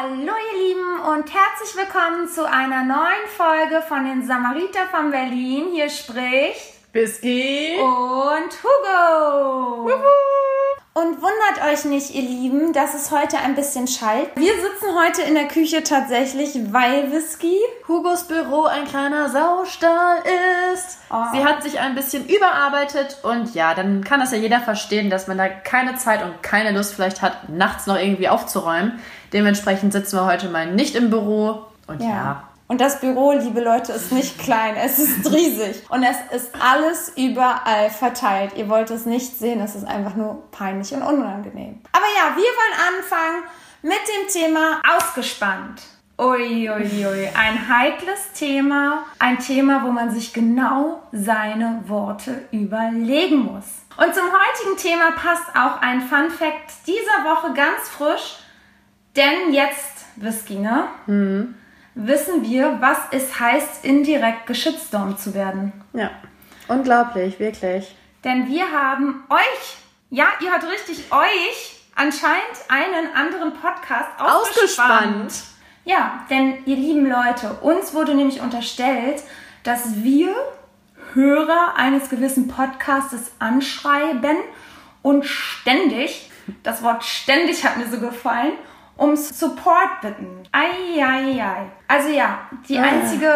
Hallo ihr Lieben und herzlich willkommen zu einer neuen Folge von den Samariter von Berlin. Hier spricht Whisky. und Hugo. Und wundert euch nicht, ihr Lieben, dass es heute ein bisschen schallt. Wir sitzen heute in der Küche tatsächlich, weil Whisky Hugos Büro ein kleiner Saustall ist. Oh. Sie hat sich ein bisschen überarbeitet und ja, dann kann das ja jeder verstehen, dass man da keine Zeit und keine Lust vielleicht hat, nachts noch irgendwie aufzuräumen. Dementsprechend sitzen wir heute mal nicht im Büro und ja. Und das Büro, liebe Leute, ist nicht klein, es ist riesig. Und es ist alles überall verteilt. Ihr wollt es nicht sehen, es ist einfach nur peinlich und unangenehm. Aber ja, wir wollen anfangen mit dem Thema ausgespannt. Uiuiui, ui. ein heikles Thema, ein Thema, wo man sich genau seine Worte überlegen muss. Und zum heutigen Thema passt auch ein Fun Fact dieser Woche ganz frisch, denn jetzt, Whisky, ne? wissen wir, was es heißt, indirekt geschitstormt zu werden. Ja. Unglaublich, wirklich. Denn wir haben euch, ja, ihr hört richtig, euch anscheinend einen anderen Podcast ausgespannt. Ja, denn ihr lieben Leute, uns wurde nämlich unterstellt, dass wir Hörer eines gewissen Podcastes anschreiben und ständig, das Wort ständig hat mir so gefallen, um Support bitten. Eieiei. Also ja, die Ah. einzige,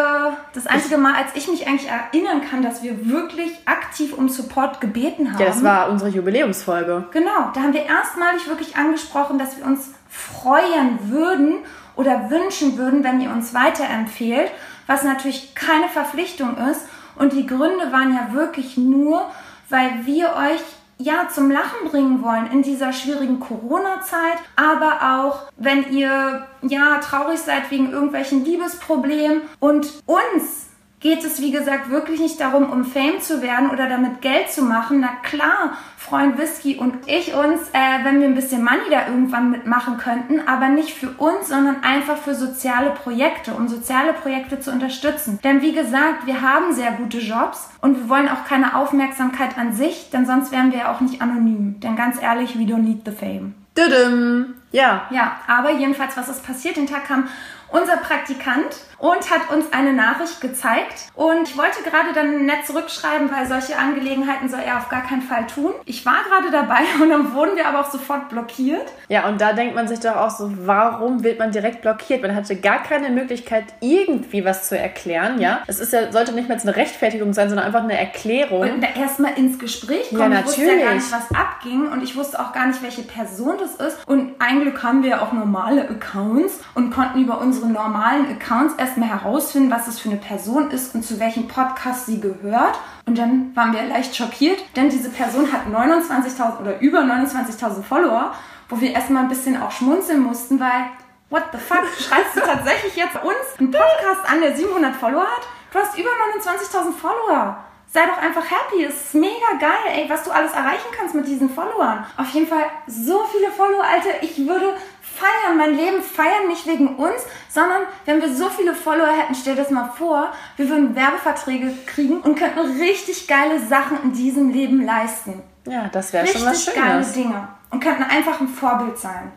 das einzige Mal, als ich mich eigentlich erinnern kann, dass wir wirklich aktiv um Support gebeten haben. Ja, das war unsere Jubiläumsfolge. Genau, da haben wir erstmalig wirklich angesprochen, dass wir uns freuen würden oder wünschen würden, wenn ihr uns weiterempfehlt, was natürlich keine Verpflichtung ist. Und die Gründe waren ja wirklich nur, weil wir euch ja zum Lachen bringen wollen in dieser schwierigen Corona-Zeit, aber auch wenn ihr ja traurig seid wegen irgendwelchen Liebesproblemen und uns geht es, wie gesagt, wirklich nicht darum, um Fame zu werden oder damit Geld zu machen. Na klar, freuen Whisky und ich uns, äh, wenn wir ein bisschen Money da irgendwann mitmachen könnten, aber nicht für uns, sondern einfach für soziale Projekte, um soziale Projekte zu unterstützen. Denn wie gesagt, wir haben sehr gute Jobs und wir wollen auch keine Aufmerksamkeit an sich, denn sonst wären wir ja auch nicht anonym. Denn ganz ehrlich, we don't need the fame. Düdüm. Ja. Ja, aber jedenfalls, was ist passiert? Den Tag kam unser Praktikant und hat uns eine Nachricht gezeigt. Und ich wollte gerade dann nett zurückschreiben, weil solche Angelegenheiten soll er auf gar keinen Fall tun. Ich war gerade dabei und dann wurden wir aber auch sofort blockiert. Ja, und da denkt man sich doch auch so, warum wird man direkt blockiert? Man hatte gar keine Möglichkeit, irgendwie was zu erklären, ja? Es ist ja, sollte nicht mehr eine Rechtfertigung sein, sondern einfach eine Erklärung. Und erstmal ins Gespräch Ja, kommen. ich wusste ja gar natürlich. nicht, was abging und ich wusste auch gar nicht, welche Person das ist. Und ein Glück haben wir ja auch normale Accounts und konnten über unsere normalen Accounts erstmal herausfinden, was es für eine Person ist und zu welchem Podcast sie gehört. Und dann waren wir leicht schockiert, denn diese Person hat 29.000 oder über 29.000 Follower, wo wir erstmal ein bisschen auch schmunzeln mussten, weil What the fuck? Schreibst du tatsächlich jetzt uns einen Podcast an, der 700 Follower hat? Du hast über 29.000 Follower. Sei doch einfach happy. Es ist mega geil, ey, was du alles erreichen kannst mit diesen Followern. Auf jeden Fall so viele Follower, Alter. Ich würde feiern, mein Leben feiern, nicht wegen uns, sondern wenn wir so viele Follower hätten, stell dir das mal vor, wir würden Werbeverträge kriegen und könnten richtig geile Sachen in diesem Leben leisten Ja, das wäre schon was richtig geile Schönes. Dinge und könnten einfach ein Vorbild sein.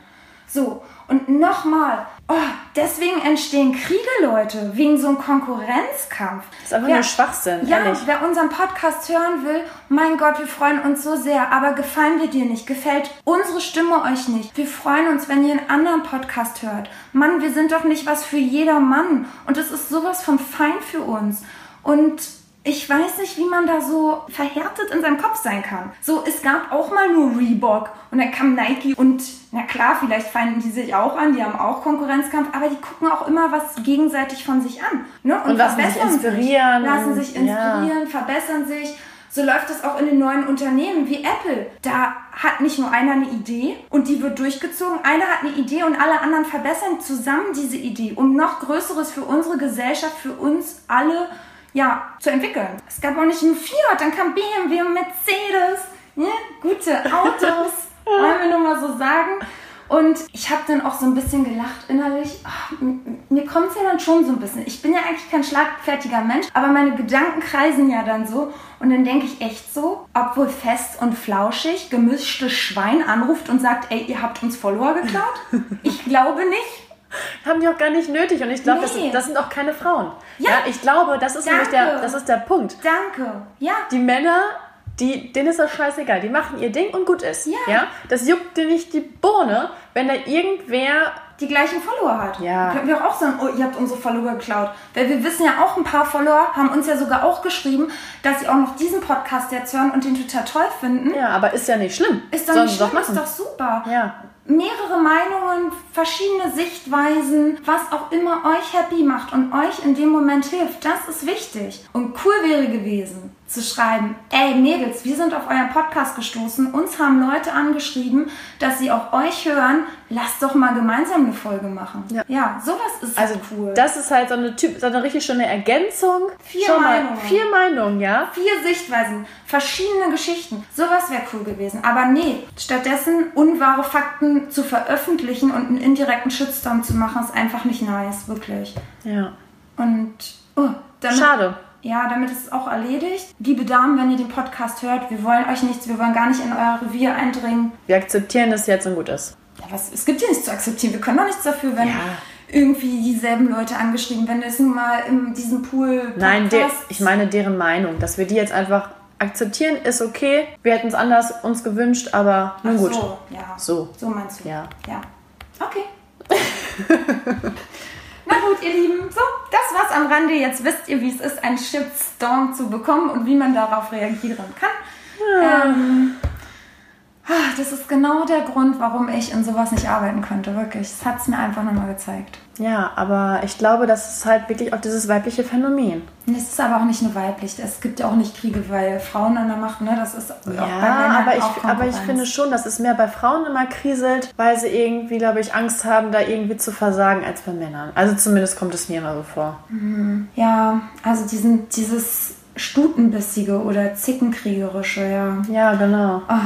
So, und nochmal, oh, deswegen entstehen Kriege, Leute, wegen so einem Konkurrenzkampf. Das ist einfach nur Schwachsinn, Ja, ehrlich. wer unseren Podcast hören will, mein Gott, wir freuen uns so sehr, aber gefallen wir dir nicht, gefällt unsere Stimme euch nicht. Wir freuen uns, wenn ihr einen anderen Podcast hört. Mann, wir sind doch nicht was für jeder Mann und es ist sowas von fein für uns. Und ich weiß nicht, wie man da so verhärtet in seinem Kopf sein kann. So, es gab auch mal nur Reebok und dann kam Nike und na klar, vielleicht feinden die sich auch an, die haben auch Konkurrenzkampf, aber die gucken auch immer was gegenseitig von sich an. Ne? Und lassen sich inspirieren Lassen und- sich inspirieren, verbessern sich. So läuft es auch in den neuen Unternehmen wie Apple. Da hat nicht nur einer eine Idee und die wird durchgezogen. Einer hat eine Idee und alle anderen verbessern zusammen diese Idee, um noch Größeres für unsere Gesellschaft, für uns alle ja, zu entwickeln. Es gab auch nicht nur Fiat, dann kam BMW und Mercedes. Ja, gute Autos, wollen wir nur mal so sagen. Und ich habe dann auch so ein bisschen gelacht innerlich. Ach, mir kommt es ja dann schon so ein bisschen. Ich bin ja eigentlich kein schlagfertiger Mensch, aber meine Gedanken kreisen ja dann so. Und dann denke ich echt so, obwohl fest und flauschig, gemischtes Schwein anruft und sagt, ey, ihr habt uns Follower geklaut? Ich glaube nicht. Haben die auch gar nicht nötig. Und ich glaube, Nee. das, das sind auch keine Frauen. Ja. ich glaube, das ist nämlich Danke. der, das ist der Punkt. Danke. Ja. Die Männer, die, denen ist das scheißegal. Die machen ihr Ding und gut ist. Ja. Das juckt dir nicht die Bohne, wenn da irgendwer. die gleichen Follower hat. Ja. Könnten wir auch sagen, oh, ihr habt unsere Follower geklaut. Weil wir wissen ja auch, ein paar Follower haben uns ja sogar auch geschrieben, dass sie auch noch diesen Podcast jetzt hören und den total toll finden. Ja, aber ist ja nicht schlimm. Ist doch Sollen nicht schlimm, ist machen. doch super. Ja. Mehrere Meinungen, verschiedene Sichtweisen, was auch immer euch happy macht und euch in dem Moment hilft, das ist wichtig. Und cool wäre gewesen, zu schreiben, ey Mädels, wir sind auf euren Podcast gestoßen, uns haben Leute angeschrieben, dass sie auch euch hören, lasst doch mal gemeinsam eine Folge machen. Ja. sowas ist Also cool. das ist halt so eine Typ, so eine richtig schöne Ergänzung. Vier mal, Meinungen. Vier Meinungen, ja. Vier Sichtweisen, verschiedene Geschichten. Sowas wäre cool gewesen. Aber nee, stattdessen unwahre Fakten zu veröffentlichen und einen indirekten Shitstorm zu machen, ist einfach nicht nice, wirklich. Ja. Und oh, damit, Schade. Ja, damit ist es auch erledigt. Liebe Damen, wenn ihr den Podcast hört, wir wollen euch nichts, wir wollen gar nicht in euer Revier eindringen. Wir akzeptieren das jetzt und gut ist. Ja, was, es gibt ja nichts zu akzeptieren. Wir können doch nichts dafür, wenn Ja. irgendwie dieselben Leute angeschrieben werden. Ist nun mal in diesem Pool. Nein, de Podcasts. ich meine deren Meinung. Dass wir die jetzt einfach akzeptieren, ist okay. Wir hätten es anders uns gewünscht, aber nun Ach gut. So, ja. So. So meinst du? Ja. Ja. Okay. Na gut, ihr Lieben. So, das war's am Rande. Jetzt wisst ihr, wie es ist, einen Shitstorm zu bekommen und wie man darauf reagieren kann. Ähm, ah, das ist genau der Grund, warum ich in sowas nicht arbeiten könnte. Wirklich. Das hat's mir einfach nochmal gezeigt. Ja, aber ich glaube, das ist halt wirklich auch dieses weibliche Phänomen. Es ist aber auch nicht nur weiblich. Es gibt ja auch nicht Kriege, weil Frauen an der Macht, ne? Das ist Ja, aber ich, aber ich finde schon, dass es mehr bei Frauen immer kriselt, weil sie irgendwie, glaube ich, Angst haben, da irgendwie zu versagen als bei Männern. Also zumindest kommt es mir immer so vor. Ja, also diesen, dieses Stutenbissige oder Zickenkriegerische, ja. Ja, genau. Ah,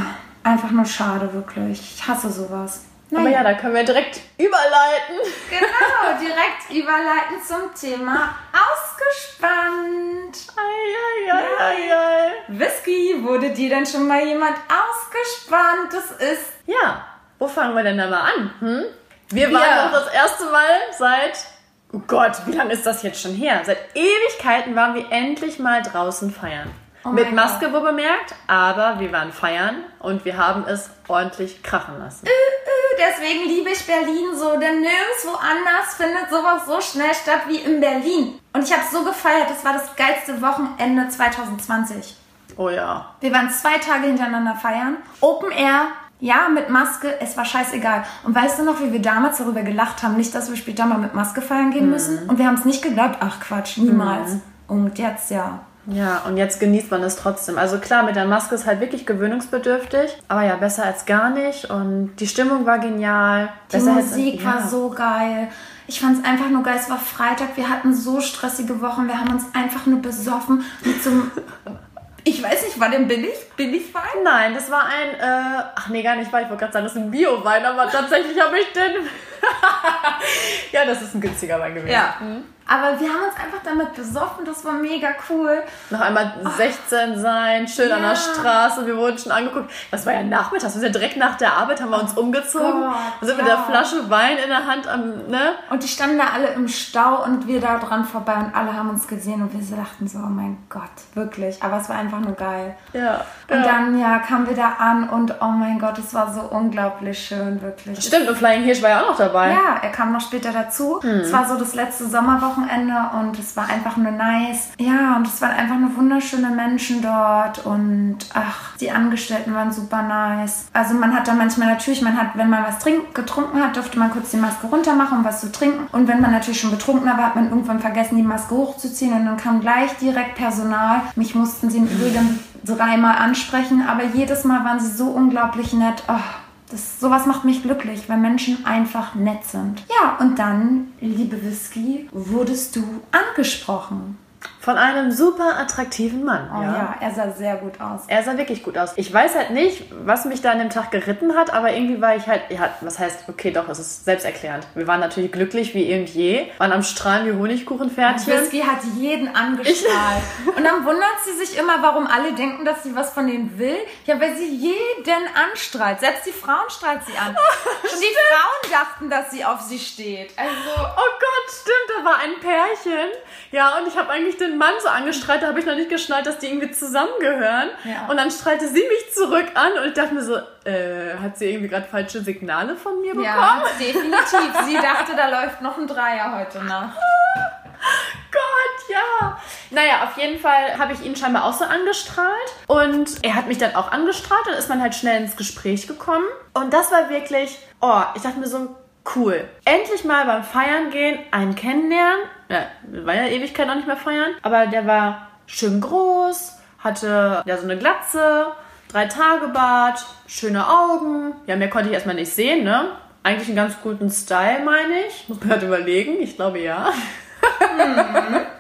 einfach nur schade, wirklich. Ich hasse sowas. Aber ja, da können wir direkt überleiten. Genau, direkt überleiten zum Thema ausgespannt. Ei, ei, ei, ei. Whisky, wurde dir denn schon mal jemand ausgespannt? Das ist Ja, wo fangen wir denn da mal an? Hm? Wir Wir. waren doch das erste Mal seit, oh Gott, wie lange ist das jetzt schon her? Seit Ewigkeiten waren wir endlich mal draußen feiern. Oh Mit Maske wohl bemerkt, aber wir waren feiern und wir haben es ordentlich krachen lassen. Deswegen liebe ich Berlin so, denn nirgendwo anders findet sowas so schnell statt wie in Berlin. Und ich habe so gefeiert, das war das geilste Wochenende 2020. Oh ja. Wir waren zwei Tage hintereinander feiern. Open Air, ja, mit Maske, es war scheißegal. Und weißt du noch, wie wir damals darüber gelacht haben, nicht, dass wir später mal mit Maske feiern gehen müssen? Und wir haben es nicht geglaubt, ach Quatsch, niemals. Und jetzt ja. Ja, und jetzt genießt man es trotzdem. Also klar, mit der Maske ist halt wirklich gewöhnungsbedürftig, aber ja, besser als gar nicht. Und die Stimmung war genial. Die Besser als- Musik ja. war so geil. Ich fand es einfach nur geil. Es war Freitag. Wir hatten so stressige Wochen. Wir haben uns einfach nur besoffen mit so einem. Ich weiß nicht, war denn billig? Billig Wein? Nein, das war ein, äh, ach nee, gar nicht Wein. Ich wollte gerade sagen, das ist ein Bio-Wein, aber tatsächlich habe ich den. ja, das ist ein günstiger Wein gewesen. Aber wir haben uns einfach damit besoffen. Das war mega cool. Noch einmal 16 sein, schön an Ja. der Straße, wir wurden schon angeguckt. Das war ja nachmittags, wir sind ja direkt nach der Arbeit, haben wir uns umgezogen Gott, sind mit ja. der Flasche Wein in der Hand am, ne? Und die standen da alle im Stau und wir da dran vorbei und alle haben uns gesehen und wir so dachten so, oh mein Gott, wirklich. Aber es war einfach nur geil. Ja. Und dann, ja, kamen wir da an und oh mein Gott, es war so unglaublich schön, wirklich. Stimmt, und Flying Hirsch war ja auch noch dabei. Ja, er kam noch später dazu. Es war so das letzte Sommerwochenende und es war einfach nur nice. Ja, und es waren einfach nur wunderschöne Menschen dort und ach, die Angestellten waren super nice. Also man hat da manchmal natürlich, man hat, wenn man was trink, getrunken hat, durfte man kurz die Maske runter machen, um was zu trinken. Und wenn man natürlich schon betrunkener war, hat man irgendwann vergessen, die Maske hochzuziehen und dann kam gleich direkt Personal. Mich mussten sie im Übrigen dreimal ansprechen, aber jedes Mal waren sie so unglaublich nett. Oh, das, sowas macht mich glücklich, wenn Menschen einfach nett sind. Ja, und dann, liebe Whisky, wurdest du angesprochen. Von einem super attraktiven Mann. Oh ja. ja, er sah sehr gut aus. Er sah wirklich gut aus. Ich weiß halt nicht, was mich da an dem Tag geritten hat, aber irgendwie war ich halt, ja, was heißt, okay, doch, es ist selbsterklärend. Wir waren natürlich glücklich wie irgend je, waren am Strahlen wie Honigkuchenpferdchen. Whisky hat jeden angestrahlt. Und dann wundert sie sich immer, warum alle denken, dass sie was von denen will. Ja, weil sie jeden anstrahlt. Selbst die Frauen strahlt sie an. Und die Frauen dachten, dass sie auf sie steht. Also, Oh Gott, stimmt, da war ein Pärchen. Ja, und ich habe eigentlich den Mann so angestrahlt, da habe ich noch nicht geschnallt, dass die irgendwie zusammengehören. Ja. Und dann strahlte sie mich zurück an und ich dachte mir so, äh, hat sie irgendwie gerade falsche Signale von mir bekommen? ja, definitiv. Sie dachte, da läuft noch ein Dreier heute Nacht. Gott, ja. Naja, auf jeden Fall habe ich ihn scheinbar auch so angestrahlt. Und er hat mich dann auch angestrahlt und ist man halt schnell ins Gespräch gekommen. Und das war wirklich, oh, ich dachte mir so, cool. Endlich mal beim Feiern gehen, einen kennenlernen. Ja, waren ja Ewigkeit noch nicht mehr feiern. Aber der war schön groß, hatte ja so eine Glatze, drei Tage Bart, schöne Augen. Ja, mehr konnte ich erstmal nicht sehen, ne? Eigentlich einen ganz guten Style, meine ich. Muss man halt überlegen. Ich glaube ja.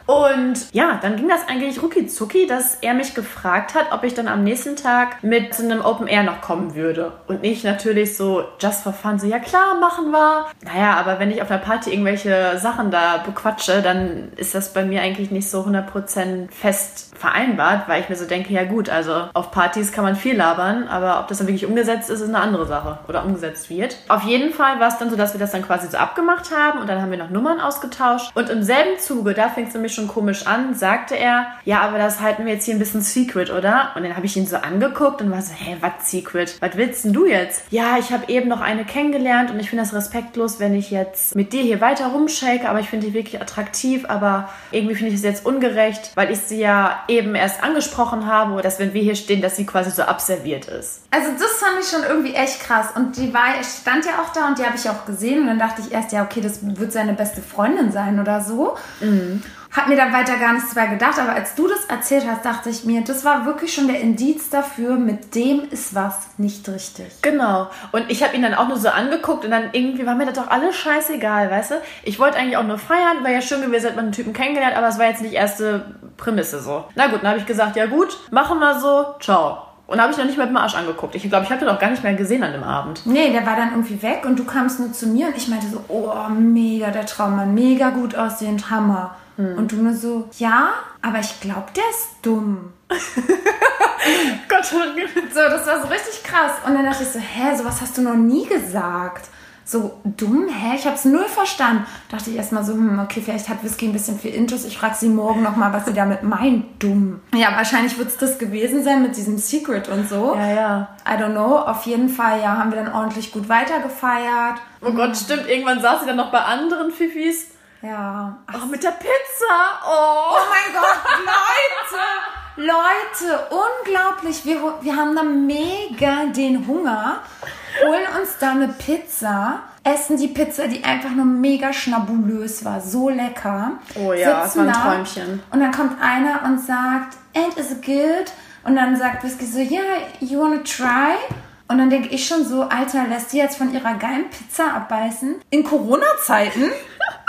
Und ja, dann ging das eigentlich rucki zucki, dass er mich gefragt hat, ob ich dann am nächsten Tag mit zu einem Open Air noch kommen würde. Und nicht natürlich so just for fun, so ja klar, machen wir. Naja, aber wenn ich auf einer Party irgendwelche Sachen da bequatsche, dann ist das bei mir eigentlich nicht so 100% fest vereinbart, weil ich mir so denke, ja gut, also auf Partys kann man viel labern, aber ob das dann wirklich umgesetzt ist, ist eine andere Sache oder umgesetzt wird. Auf jeden Fall war es dann so, dass wir das dann quasi so abgemacht haben und dann haben wir noch Nummern ausgetauscht und im selben Zuge, da fing es nämlich schon komisch an, sagte er, ja, aber das halten wir jetzt hier ein bisschen secret, oder? Und dann habe ich ihn so angeguckt und war so, hä, was secret? Was willst denn du jetzt? Ja, ich habe eben noch eine kennengelernt und ich finde das respektlos, wenn ich jetzt mit dir hier weiter rumshake, aber ich finde die wirklich attraktiv, aber irgendwie finde ich es jetzt ungerecht, weil ich sie ja eben erst angesprochen habe, dass wenn wir hier stehen, dass sie quasi so abserviert ist. Also das fand ich schon irgendwie echt krass. Und die war, stand ja auch da und die habe ich auch gesehen. Und dann dachte ich erst, ja, okay, das wird seine beste Freundin sein oder so. Hab mir da weiter gar nichts mehr gedacht. Aber als du das erzählt hast, dachte ich mir, das war wirklich schon der Indiz dafür, mit dem ist was nicht richtig. Genau. Und ich habe ihn dann auch nur so angeguckt und dann irgendwie war mir das doch alles scheißegal, weißt du? Ich wollte eigentlich auch nur feiern, wäre ja schön gewesen, hätte man einen Typen kennengelernt, aber es war jetzt nicht erste Prämisse so. Na gut, dann habe ich gesagt, ja gut, machen wir so, ciao. Und habe ich noch nicht mal mit dem Arsch angeguckt. Ich glaube, ich habe den auch gar nicht mehr gesehen an dem Abend. Nee, der war dann irgendwie weg und du kamst nur zu mir und ich meinte so, oh, mega der Traummann, mega gut aussehend, Hammer. Und du nur so, ja, aber ich glaube, der ist dumm. Gott, So, das war so richtig krass. Und dann dachte ich so, hä, sowas hast du noch nie gesagt. So dumm, hä? Ich hab's null verstanden. Dachte ich erstmal so, hm, okay, vielleicht hat Whisky ein bisschen viel Intus. Ich frage sie morgen nochmal, was sie damit meint, dumm. Ja, wahrscheinlich wird's das gewesen sein mit diesem Secret und so. Ja, ja. I don't know. Auf jeden Fall, ja, haben wir dann ordentlich gut weitergefeiert. Oh Gott, stimmt. Irgendwann saß sie dann noch bei anderen Fifis. Ja. Ach, mit der Pizza. Oh. Oh mein Gott, Leute! Leute, unglaublich. Wir, wir haben da mega den Hunger, holen uns da eine Pizza, essen die Pizza, die einfach nur mega schnabulös war, so lecker. Oh ja, es war ein da Träumchen. Und dann kommt einer und sagt, and is it good? Und dann sagt Whisky so, yeah, you wanna try? Und dann denke ich schon so, Alter, lässt die jetzt von ihrer geilen Pizza abbeißen? In Corona-Zeiten?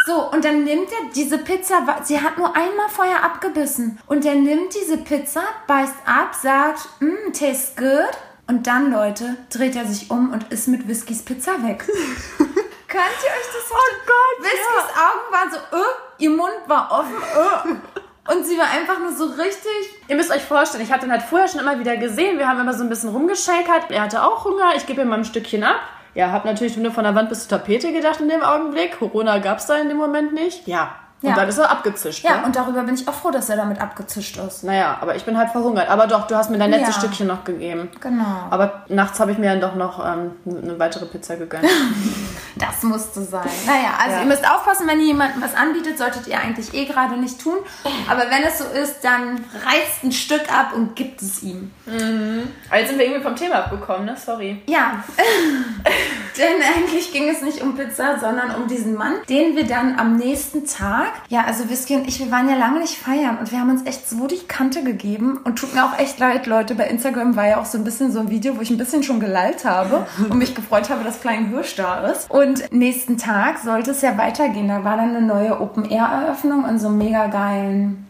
So, und dann nimmt er diese Pizza, sie hat nur einmal vorher abgebissen. Und er nimmt diese Pizza, beißt ab, sagt, mm, tastes good. Und dann, Leute, dreht er sich um und ist mit Whiskys Pizza weg. Könnt ihr euch das vorstellen? Oh Gott, Whiskys Augen waren so, äh, ihr Mund war offen, äh. Und sie war einfach nur so richtig Ihr müsst euch vorstellen, ich hatte ihn halt vorher schon immer wieder gesehen. Wir haben immer so ein bisschen rumgeschakert. Er hatte auch Hunger. Ich gebe ihm mal ein Stückchen ab. Ja, hab natürlich nur von der Wand bis zur Tapete gedacht in dem Augenblick. Corona gab's da in dem Moment nicht. Ja. Und Ja. dann ist er abgezischt. Ja, ne? und darüber bin ich auch froh, dass er damit abgezischt ist. Naja, aber ich bin halt verhungert. Aber doch, du hast mir dein letztes Ja. Stückchen noch gegeben. Genau. Aber nachts habe ich mir dann doch noch ähm, eine weitere Pizza gegönnt. Das musste sein. Naja, also Ja. ihr müsst aufpassen, wenn ihr jemandem was anbietet, solltet ihr eigentlich eh gerade nicht tun. Aber wenn es so ist, dann reißt ein Stück ab und gibt es ihm. Aber jetzt sind wir irgendwie vom Thema abgekommen, ne? Sorry. Ja, denn eigentlich ging es nicht um Pizza, sondern um diesen Mann, den wir dann am nächsten Tag, ja, also Whisky und ich, wir waren ja lange nicht feiern und wir haben uns echt so die Kante gegeben und tut mir auch echt leid, Leute, bei Instagram war ja auch so ein bisschen so ein Video, wo ich ein bisschen schon gelallt habe und mich gefreut habe, dass Klein Hirsch da ist. Und nächsten Tag sollte es ja weitergehen, da war dann eine neue Open-Air-Eröffnung in so einem mega geilen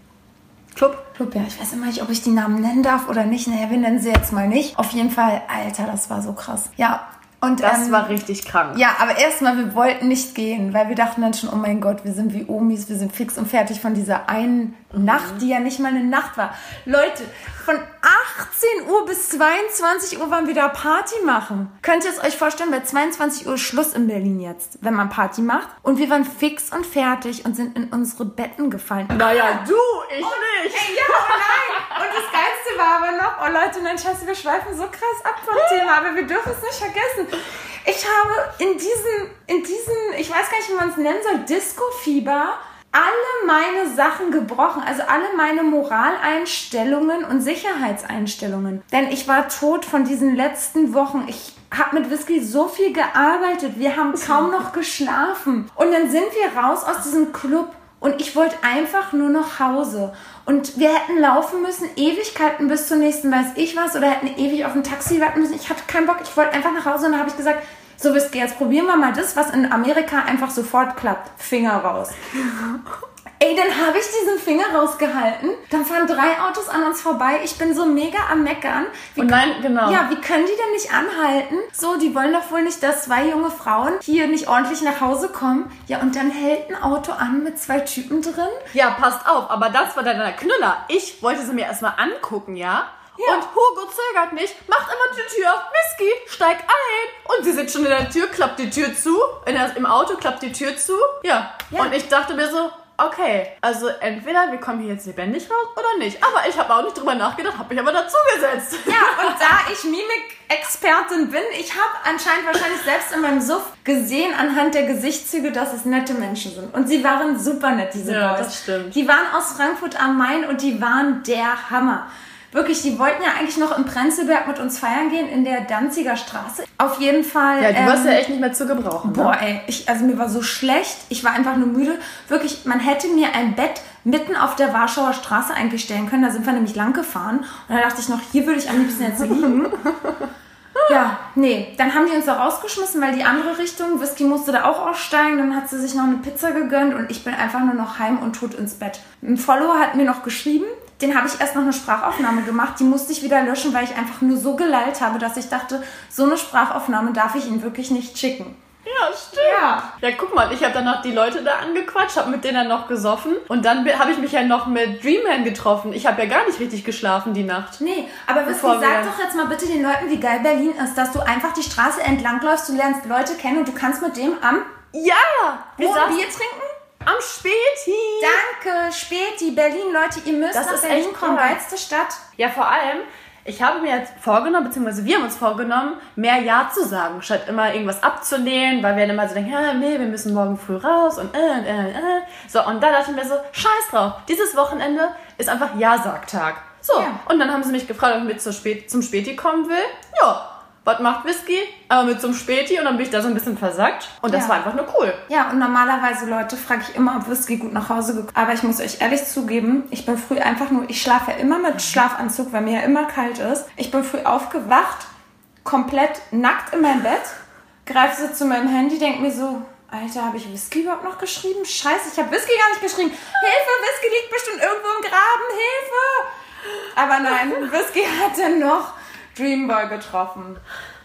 Club. Club, ja, ich weiß immer nicht, ob ich die Namen nennen darf oder nicht. Naja, wir nennen sie jetzt mal nicht. Auf jeden Fall, Alter, das war so krass. Ja, und, Das ähm, war richtig krank. Ja, aber erstmal, wir wollten nicht gehen, weil wir dachten dann schon, oh mein Gott, wir sind wie Omis, wir sind fix und fertig von dieser einen Nacht, die ja nicht mal eine Nacht war. Leute, von 18 Uhr bis 22 Uhr waren wir da Party machen. Könnt ihr es euch vorstellen, bei 22 Uhr Schluss in Berlin jetzt, wenn man Party macht. Und wir waren fix und fertig und sind in unsere Betten gefallen. Naja, du, ich nicht. Ey, ja, oh nein! Und das Geilste war aber noch, oh Leute, nein, scheiße, wir schweifen so krass ab vom Thema, aber wir dürfen es nicht vergessen. Ich habe in diesem, in diesem, ich weiß gar nicht, wie man es nennen soll, Disco-Fieber, alle meine Sachen gebrochen, also alle meine Moraleinstellungen und Sicherheitseinstellungen. Denn ich war tot von diesen letzten Wochen. Ich habe mit Whisky so viel gearbeitet. Wir haben kaum noch geschlafen. Und dann sind wir raus aus diesem Club und ich wollte einfach nur nach Hause. Und wir hätten laufen müssen, Ewigkeiten bis zum nächsten weiß ich was, oder hätten ewig auf ein Taxi warten müssen. Ich hatte keinen Bock, ich wollte einfach nach Hause und dann habe ich gesagt, so Whisky, jetzt probieren wir mal das, was in Amerika einfach sofort klappt. Finger raus. Ey, dann habe ich diesen Finger rausgehalten. Dann fahren drei Autos an uns vorbei. Ich bin so mega am Meckern. Wie Und nein, genau. ja, wie können die denn nicht anhalten? So, die wollen doch wohl nicht, dass zwei junge Frauen hier nicht ordentlich nach Hause kommen. Ja, und dann hält ein Auto an mit zwei Typen drin. Ja, passt auf, aber das war dann der Knüller. Ich wollte sie mir erstmal angucken, ja? Ja. Und Hugo zögert nicht, macht immer die Tür auf, Whisky, steig ein. Und sie sitzt schon in der Tür, klappt die Tür zu. In der, Im Auto klappt die Tür zu. Ja. Ja. Und ich dachte mir so, okay, also entweder wir kommen hier jetzt lebendig raus oder nicht. Aber ich habe auch nicht drüber nachgedacht, habe mich aber dazugesetzt. Ja, und da ich Mimik-Expertin bin, ich habe anscheinend wahrscheinlich selbst in meinem Suff gesehen anhand der Gesichtszüge, dass es nette Menschen sind. Und sie waren super nett, diese Ja, Boys. das stimmt. Die waren aus Frankfurt am Main und die waren der Hammer. Wirklich, die wollten ja eigentlich noch in Prenzlberg mit uns feiern gehen, in der Danziger Straße. Auf jeden Fall. Ja, du ähm, warst ja echt nicht mehr zu gebrauchen. Boah, Ne? ey, ich, also mir war so schlecht. Ich war einfach nur müde. Wirklich, man hätte mir ein Bett mitten auf der Warschauer Straße eigentlich stellen können. Da sind wir nämlich lang gefahren. Und da dachte ich noch, hier würde ich am liebsten jetzt liegen. Ja, nee. Dann haben die uns da rausgeschmissen, weil die andere Richtung, Whisky musste da auch aussteigen. Dann hat sie sich noch eine Pizza gegönnt und ich bin einfach nur noch heim und tot ins Bett. Ein Follower hat mir noch geschrieben. Den habe ich erst noch eine Sprachaufnahme gemacht. Die musste ich wieder löschen, weil ich einfach nur so gelallt habe, dass ich dachte, so eine Sprachaufnahme darf ich ihm wirklich nicht schicken. Ja, stimmt. Ja. Ja, guck mal, ich habe dann noch die Leute da angequatscht, habe mit denen dann noch gesoffen und dann habe ich mich ja noch mit Dreamman getroffen. Ich habe ja gar nicht richtig geschlafen die Nacht. Nee, aber Bevor wir- sag doch jetzt mal bitte den Leuten, wie geil Berlin ist, dass du einfach die Straße entlangläufst, du lernst Leute kennen und du kannst mit dem am Ja! Wir saßen Bier trinken. Am Späti. Danke, Späti, Berlin, Leute, ihr müsst Das nach ist Berlin echt kommen, geilste Stadt. Ja, vor allem, ich habe mir jetzt vorgenommen, beziehungsweise wir haben uns vorgenommen, mehr Ja zu sagen, statt immer irgendwas abzulehnen, weil wir dann immer so denken, ja, nee, wir müssen morgen früh raus und äh, äh, äh. So, und da dachte ich mir so, scheiß drauf, dieses Wochenende ist einfach Ja-Sag-Tag. So, Ja. und dann haben sie mich gefragt, ob ich mit Spät zum Späti kommen will. Ja, was macht Whisky? Aber mit zum Späti und dann bin ich da so ein bisschen versackt. Und das Ja. war einfach nur cool. Ja, und normalerweise, Leute, frage ich immer, ob Whisky gut nach Hause gekommen Aber ich muss euch ehrlich zugeben, ich bin früh einfach nur, ich schlafe ja immer mit Schlafanzug, weil mir ja immer kalt ist. Ich bin früh aufgewacht, komplett nackt in mein Bett, greife so zu meinem Handy, denke mir so, Alter, habe ich Whisky überhaupt noch geschrieben? Scheiße, ich habe Whisky gar nicht geschrieben. Hilfe, Whisky liegt bestimmt irgendwo im Graben, Hilfe! Aber nein, Whisky hatte noch Dreamboy getroffen.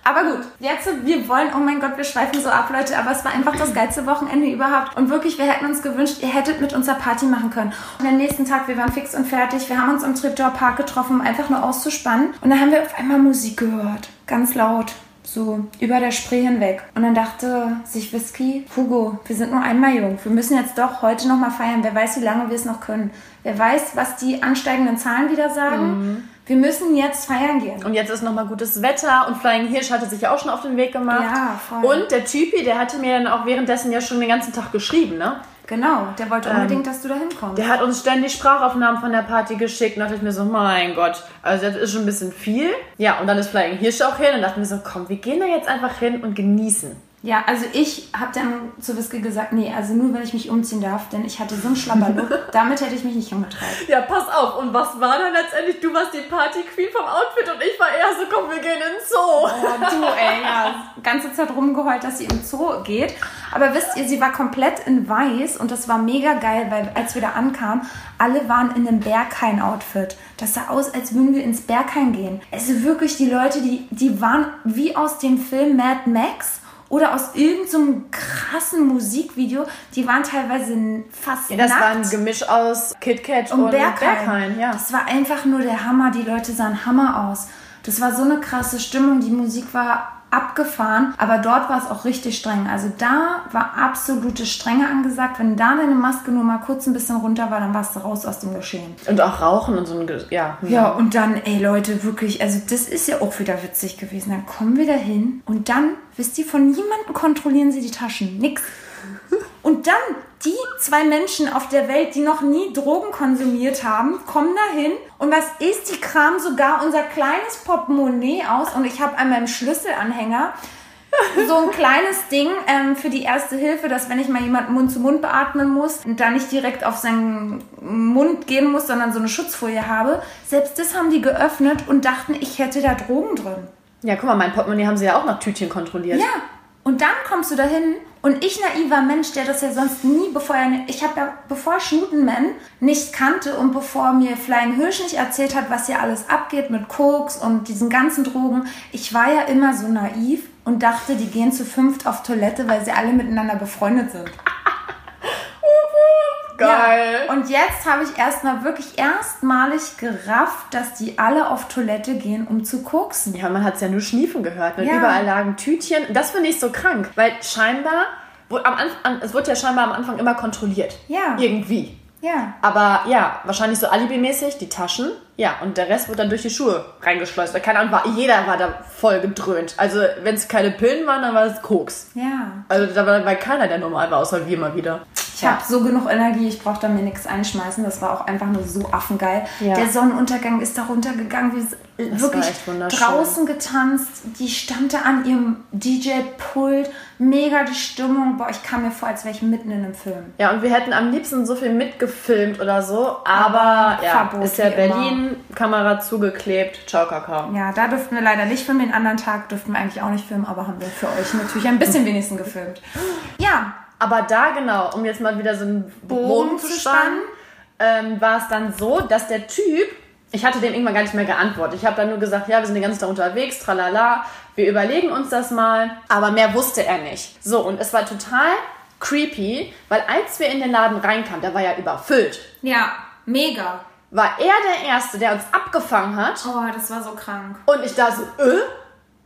Aber gut, jetzt, wir wollen, oh mein Gott, wir schweifen so ab, Leute, aber es war einfach das geilste Wochenende überhaupt. Und wirklich, wir hätten uns gewünscht, ihr hättet mit uns eine Party machen können. Und am nächsten Tag, wir waren fix und fertig, wir haben uns im Treptower Park getroffen, um einfach nur auszuspannen. Und dann haben wir auf einmal Musik gehört, ganz laut. So über der Spree hinweg. Und dann dachte sich Whisky, Hugo, wir sind nur einmal jung. Wir müssen jetzt doch heute nochmal feiern. Wer weiß, wie lange wir es noch können. Wer weiß, was die ansteigenden Zahlen wieder sagen. Wir müssen jetzt feiern gehen. Und jetzt ist nochmal gutes Wetter und Flying Hirsch hatte sich ja auch schon auf den Weg gemacht. Ja, voll. Und der Typi, der hatte mir dann auch währenddessen ja schon den ganzen Tag geschrieben, ne? Genau, der wollte unbedingt, dass du da hinkommst. Der hat uns ständig Sprachaufnahmen von der Party geschickt. Und dachte ich mir so, mein Gott, also das ist schon ein bisschen viel. Ja, und dann ist Flying Hirsch auch hin und dachte mir so, komm, wir gehen da jetzt einfach hin und genießen. Ja, also ich habe dann zu Whisky gesagt, nee, also nur wenn ich mich umziehen darf, denn ich hatte so einen Schlabberlook, damit hätte ich mich nicht umgetraut. Ja, pass auf. Und was war dann letztendlich? Du warst die Party-Queen vom Outfit und ich war eher so, komm, wir gehen in den Zoo. Oh, du, ey, ja, ganze Zeit rumgeheult, dass sie im Zoo geht. Aber wisst ihr, sie war komplett in weiß und das war mega geil, weil als wir da ankamen, alle waren in einem Berghain-Outfit. Das sah aus, als würden wir ins Berghain gehen. Also wirklich, die Leute, die, die waren wie aus dem Film Mad Max oder aus irgendeinem so krassen Musikvideo. Die waren teilweise fast Ja, das nackt. war ein Gemisch aus KitKat und, und Berghain. Berghain. Ja. Das war einfach nur der Hammer. Die Leute sahen Hammer aus. Das war so eine krasse Stimmung. Die Musik war abgefahren, aber dort war es auch richtig streng. Also da war absolute Strenge angesagt. Wenn da deine Maske nur mal kurz ein bisschen runter war, dann warst du raus aus dem Geschehen. Und auch Rauchen und so ein, Ge- ja. Ja, und dann, ey Leute, wirklich, also das ist ja auch wieder witzig gewesen. Dann kommen wir da hin und dann, wisst ihr, von niemandem kontrollieren sie die Taschen. Nix. Und dann die zwei Menschen auf der Welt, die noch nie Drogen konsumiert haben, kommen dahin und was ist, die kramen sogar unser kleines Portemonnaie aus und ich habe an meinem Schlüsselanhänger so ein kleines Ding ähm, für die erste Hilfe, dass wenn ich mal jemanden Mund zu Mund beatmen muss und da nicht direkt auf seinen Mund gehen muss, sondern so eine Schutzfolie habe. Selbst das haben die geöffnet und dachten, ich hätte da Drogen drin. Ja, guck mal, mein Portemonnaie haben sie ja auch nach Tütchen kontrolliert. Ja, und dann kommst du dahin und ich naiver Mensch, der das ja sonst nie, bevor er, ich habe ja, bevor Schnutenman nicht kannte und bevor mir Flying Hirsch nicht erzählt hat, was hier alles abgeht mit Koks und diesen ganzen Drogen, ich war ja immer so naiv und dachte, die gehen zu fünft auf Toilette, weil sie alle miteinander befreundet sind. Geil. Ja. Und jetzt habe ich erstmal wirklich erstmalig gerafft, dass die alle auf Toilette gehen, um zu koksen. Ja, man hat es ja nur schniefen gehört. Und Ja. überall lagen Tütchen. Das finde ich so krank, weil scheinbar, am Anfang, es wird ja scheinbar am Anfang immer kontrolliert. Ja. Irgendwie. Ja. Aber ja, wahrscheinlich so alibimäßig, die Taschen. Ja, und der Rest wird dann durch die Schuhe reingeschleust. Keine Ahnung, war, jeder war da voll gedröhnt. Also, wenn es keine Pillen waren, dann war es Koks. Ja. Also, da war, war keiner, der normal war, außer wir mal wieder. Ich habe so genug Energie, ich brauche da mir nichts einschmeißen. Das war auch einfach nur so affengeil. Ja. Der Sonnenuntergang ist da runtergegangen, wir sind Das wirklich draußen getanzt. Die stand da an ihrem DJ-Pult. Mega die Stimmung. Boah, ich kam mir vor, als wäre ich mitten in einem Film. Ja, und wir hätten am liebsten so viel mitgefilmt oder so, aber ja, Verbot ist ja wie immer. Kamera zugeklebt, ciao Kakao. Ja, da durften wir leider nicht filmen. Den anderen Tag durften wir eigentlich auch nicht filmen, aber haben wir für euch natürlich ein bisschen wenigstens gefilmt. Ja, Aber da genau, um jetzt mal wieder so einen Bogen, Bogen zu zu spannen, ähm, war es dann so, dass der Typ, ich hatte dem irgendwann gar nicht mehr geantwortet. Ich habe dann nur gesagt, ja, wir sind den ganzen Tag unterwegs, tralala, wir überlegen uns das mal. Aber mehr wusste er nicht. So, und es war total creepy, weil als wir in den Laden reinkamen, der war ja überfüllt, ja, mega. War er der Erste, der uns abgefangen hat. Oh, das war so krank. Und ich da so, äh,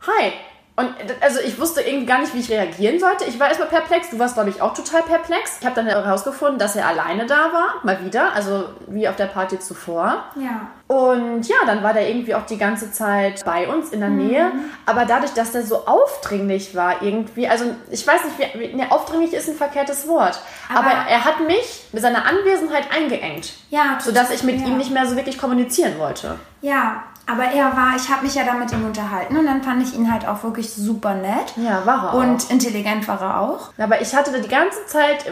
hi. Und also ich wusste irgendwie gar nicht, wie ich reagieren sollte. Ich war erstmal perplex. Du warst, glaube ich, auch total perplex. Ich habe dann herausgefunden, dass er alleine da war, mal wieder. Also wie auf der Party zuvor. Ja. Und ja, dann war der irgendwie auch die ganze Zeit bei uns in der Nähe. Aber dadurch, dass der so aufdringlich war irgendwie, also ich weiß nicht, wie, ne, aufdringlich ist ein verkehrtes Wort. Aber, Aber- er hat mich mit seiner Anwesenheit eingeengt. Ja, Sodass ich mit ja. ihm nicht mehr so wirklich kommunizieren wollte. Ja, aber er war, ich habe mich ja da mit ihm unterhalten und dann fand ich ihn halt auch wirklich super nett. Ja, war er auch. Und intelligent war er auch. Aber ich hatte da die ganze Zeit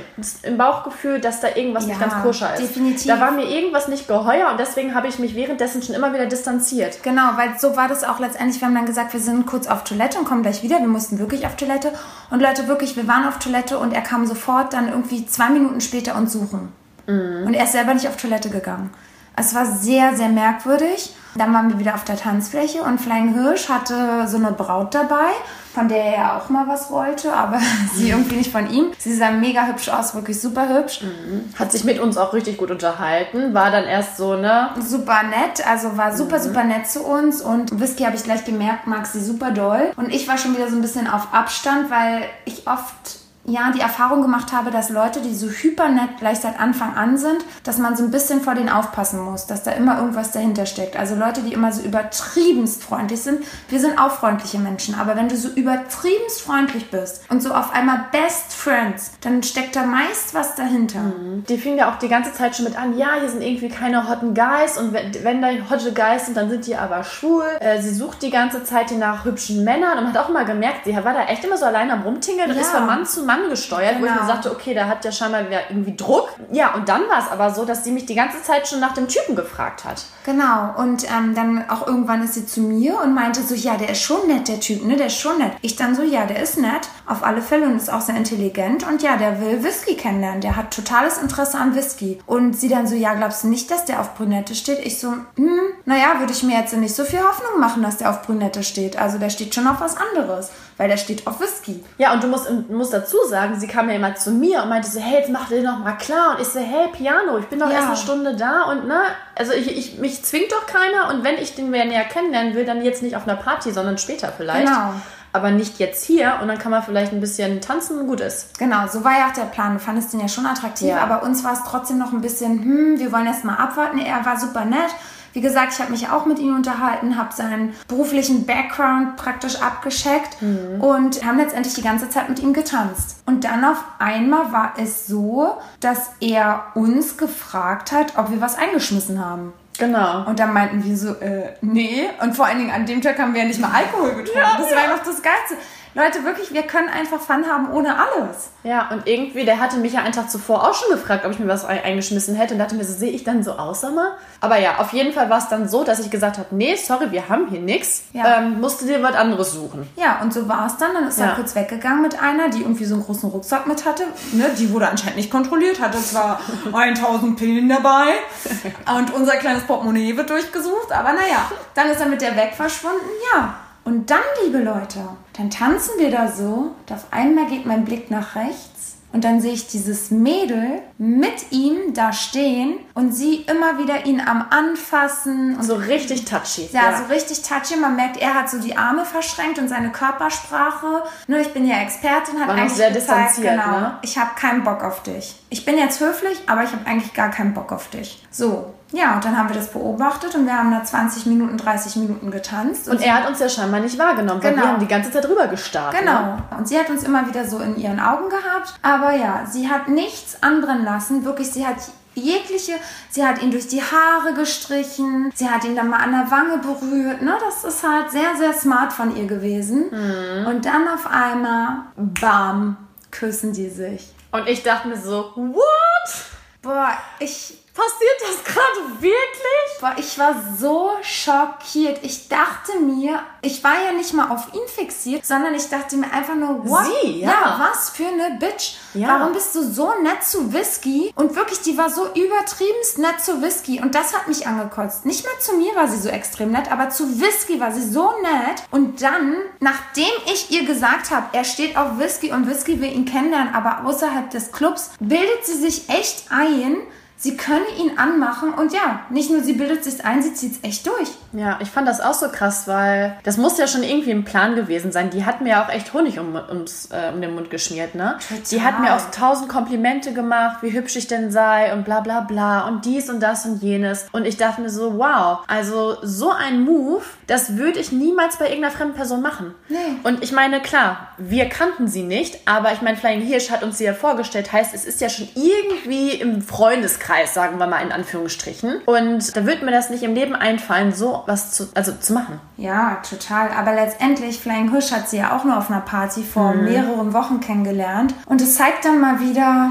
im Bauchgefühl, dass da irgendwas nicht Ja, ganz koscher ist. definitiv. Da war mir irgendwas nicht geheuer und deswegen habe ich mich währenddessen schon immer wieder distanziert. Genau, weil so war das auch letztendlich. Wir haben dann gesagt, wir sind kurz auf Toilette und kommen gleich wieder. Wir mussten wirklich auf Toilette. Und Leute, wirklich, wir waren auf Toilette und er kam sofort dann irgendwie zwei Minuten später uns suchen. Und er ist selber nicht auf Toilette gegangen. Es war sehr, sehr merkwürdig. Dann waren wir wieder auf der Tanzfläche und Flying Hirsch hatte so eine Braut dabei, von der er auch mal was wollte, aber sie irgendwie nicht von ihm. Sie sah mega hübsch aus, wirklich super hübsch. Hat sich mit uns auch richtig gut unterhalten, war dann erst so, ne? super nett, also war super, super nett zu uns und Whisky habe ich gleich gemerkt, mag sie super doll. Und ich war schon wieder so ein bisschen auf Abstand, weil ich oft ja, die Erfahrung gemacht habe, dass Leute, die so hypernett gleich seit Anfang an sind, dass man so ein bisschen vor denen aufpassen muss, dass da immer irgendwas dahinter steckt. Also Leute, die immer so übertriebenst freundlich sind. Wir sind auch freundliche Menschen, aber wenn du so übertriebenst freundlich bist und so auf einmal Best Friends, dann steckt da meist was dahinter. Mhm. Die fingen ja auch die ganze Zeit schon mit an, ja, hier sind irgendwie keine hotten Guys und wenn, wenn da hotte Guys sind, dann sind die aber schwul. Äh, sie sucht die ganze Zeit nach hübschen Männern und man hat auch immer gemerkt, sie war da echt immer so allein am Rumtingeln und ja. ist von Mann zu Mann gesteuert, genau. wo ich mir genau. sagte, okay, da hat ja scheinbar irgendwie Druck. Ja, und dann war es aber so, dass sie mich die ganze Zeit schon nach dem Typen gefragt hat. Genau, und ähm, dann auch irgendwann ist sie zu mir und meinte so, ja, der ist schon nett, der Typ, ne, der ist schon nett. Ich dann so, ja, der ist nett, auf alle Fälle und ist auch sehr intelligent und ja, der will Whisky kennenlernen, der hat totales Interesse an Whisky. Und sie dann so, ja, glaubst du nicht, dass der auf Brünette steht? Ich so, hm, naja, würde ich mir jetzt nicht so viel Hoffnung machen, dass der auf Brünette steht. Also der steht schon auf was anderes weil der steht auf Whisky. Ja, und du musst, musst dazu sagen, sie kam ja immer zu mir und meinte so, hey, jetzt mach dir noch mal klar. Und ich so, hey, Piano, ich bin doch ja. erst eine Stunde da und ne, also ich, ich, mich zwingt doch keiner und wenn ich den mehr näher kennenlernen will, dann jetzt nicht auf einer Party, sondern später vielleicht. Genau aber nicht jetzt hier und dann kann man vielleicht ein bisschen tanzen und gut ist. Genau, so war ja auch der Plan. Du fandest den ja schon attraktiv, ja. aber uns war es trotzdem noch ein bisschen, hm, wir wollen erst mal abwarten. Er war super nett wie gesagt, ich habe mich auch mit ihm unterhalten, habe seinen beruflichen Background praktisch abgescheckt mhm. und haben letztendlich die ganze Zeit mit ihm getanzt. Und dann auf einmal war es so, dass er uns gefragt hat, ob wir was eingeschmissen haben. Genau. Und dann meinten wir so, äh, nee. Und vor allen Dingen an dem Tag haben wir ja nicht mal Alkohol getrunken. Ja, das war ja noch das Geilste. Leute, wirklich, wir können einfach Fun haben ohne alles. Ja, und irgendwie, der hatte mich ja einen Tag zuvor auch schon gefragt, ob ich mir was eingeschmissen hätte und dachte mir so, sehe ich dann so aus, Sommer? Aber ja, auf jeden Fall war es dann so, dass ich gesagt habe, nee, sorry, wir haben hier nichts, ja. ähm, musste dir was anderes suchen. Ja, und so war es dann. Dann ist ja. er kurz weggegangen mit einer, die irgendwie so einen großen Rucksack mit hatte. Ne, die wurde anscheinend nicht kontrolliert, hatte zwar 1000 Pillen dabei und unser kleines Portemonnaie wird durchgesucht, aber naja, dann ist er mit der weg verschwunden, ja. Und dann, liebe Leute, dann tanzen wir da so und auf einmal geht mein Blick nach rechts und dann sehe ich dieses Mädel mit ihm da stehen und sie immer wieder ihn am Anfassen. Und so richtig touchy. Ja, ja, so richtig touchy. Man merkt, er hat so die Arme verschränkt und seine Körpersprache. Nur ich bin ja Expertin, hat War eigentlich sehr gezeigt, distanziert, genau, ne? ich habe keinen Bock auf dich. Ich bin jetzt höflich, aber ich habe eigentlich gar keinen Bock auf dich. So, ja, und dann haben wir das beobachtet und wir haben da 20 Minuten, 30 Minuten getanzt. Und, und er hat uns ja scheinbar nicht wahrgenommen, weil genau. wir haben die ganze Zeit drüber gestarrt. Genau. Ne? Und sie hat uns immer wieder so in ihren Augen gehabt. Aber ja, sie hat nichts anbrennen lassen. Wirklich, sie hat jegliche, sie hat ihn durch die Haare gestrichen, sie hat ihn dann mal an der Wange berührt. Ne? Das ist halt sehr, sehr smart von ihr gewesen. Mhm. Und dann auf einmal, bam, küssen die sich. Und ich dachte mir so, what? Boah, ich Passiert das gerade wirklich? Boah, ich war so schockiert. Ich dachte mir, ich war ja nicht mal auf ihn fixiert, sondern ich dachte mir einfach nur, what? Sie, ja. ja was für eine Bitch. Ja. Warum bist du so nett zu Whisky? Und wirklich, die war so übertriebenst nett zu Whisky. Und das hat mich angekotzt. Nicht mal zu mir war sie so extrem nett, aber zu Whisky war sie so nett. Und dann, nachdem ich ihr gesagt habe, er steht auf Whisky und Whisky will ihn kennenlernen, aber außerhalb des Clubs, bildet sie sich echt ein, sie könne ihn anmachen und ja, nicht nur sie bildet sich ein, sie zieht es echt durch. Ja, ich fand das auch so krass, weil das muss ja schon irgendwie ein Plan gewesen sein. Die hat mir auch echt Honig um, ums, äh, um den Mund geschmiert, ne? Total. Die hat mir auch tausend Komplimente gemacht, wie hübsch ich denn sei und bla bla bla und dies und das und jenes. Und ich dachte mir so, wow, also so ein Move, das würde ich niemals bei irgendeiner fremden Person machen. Nee. Und ich meine, klar, wir kannten sie nicht, aber ich meine, Flying Hirsch hat uns sie ja vorgestellt, heißt, es ist ja schon irgendwie im Freundeskreis, sagen wir mal in Anführungsstrichen. Und da würde mir das nicht im Leben einfallen, so was zu, also zu machen. Ja, total. Aber letztendlich, Flying Hush hat sie ja auch nur auf einer Party vor mhm. mehreren Wochen kennengelernt. Und es zeigt dann mal wieder,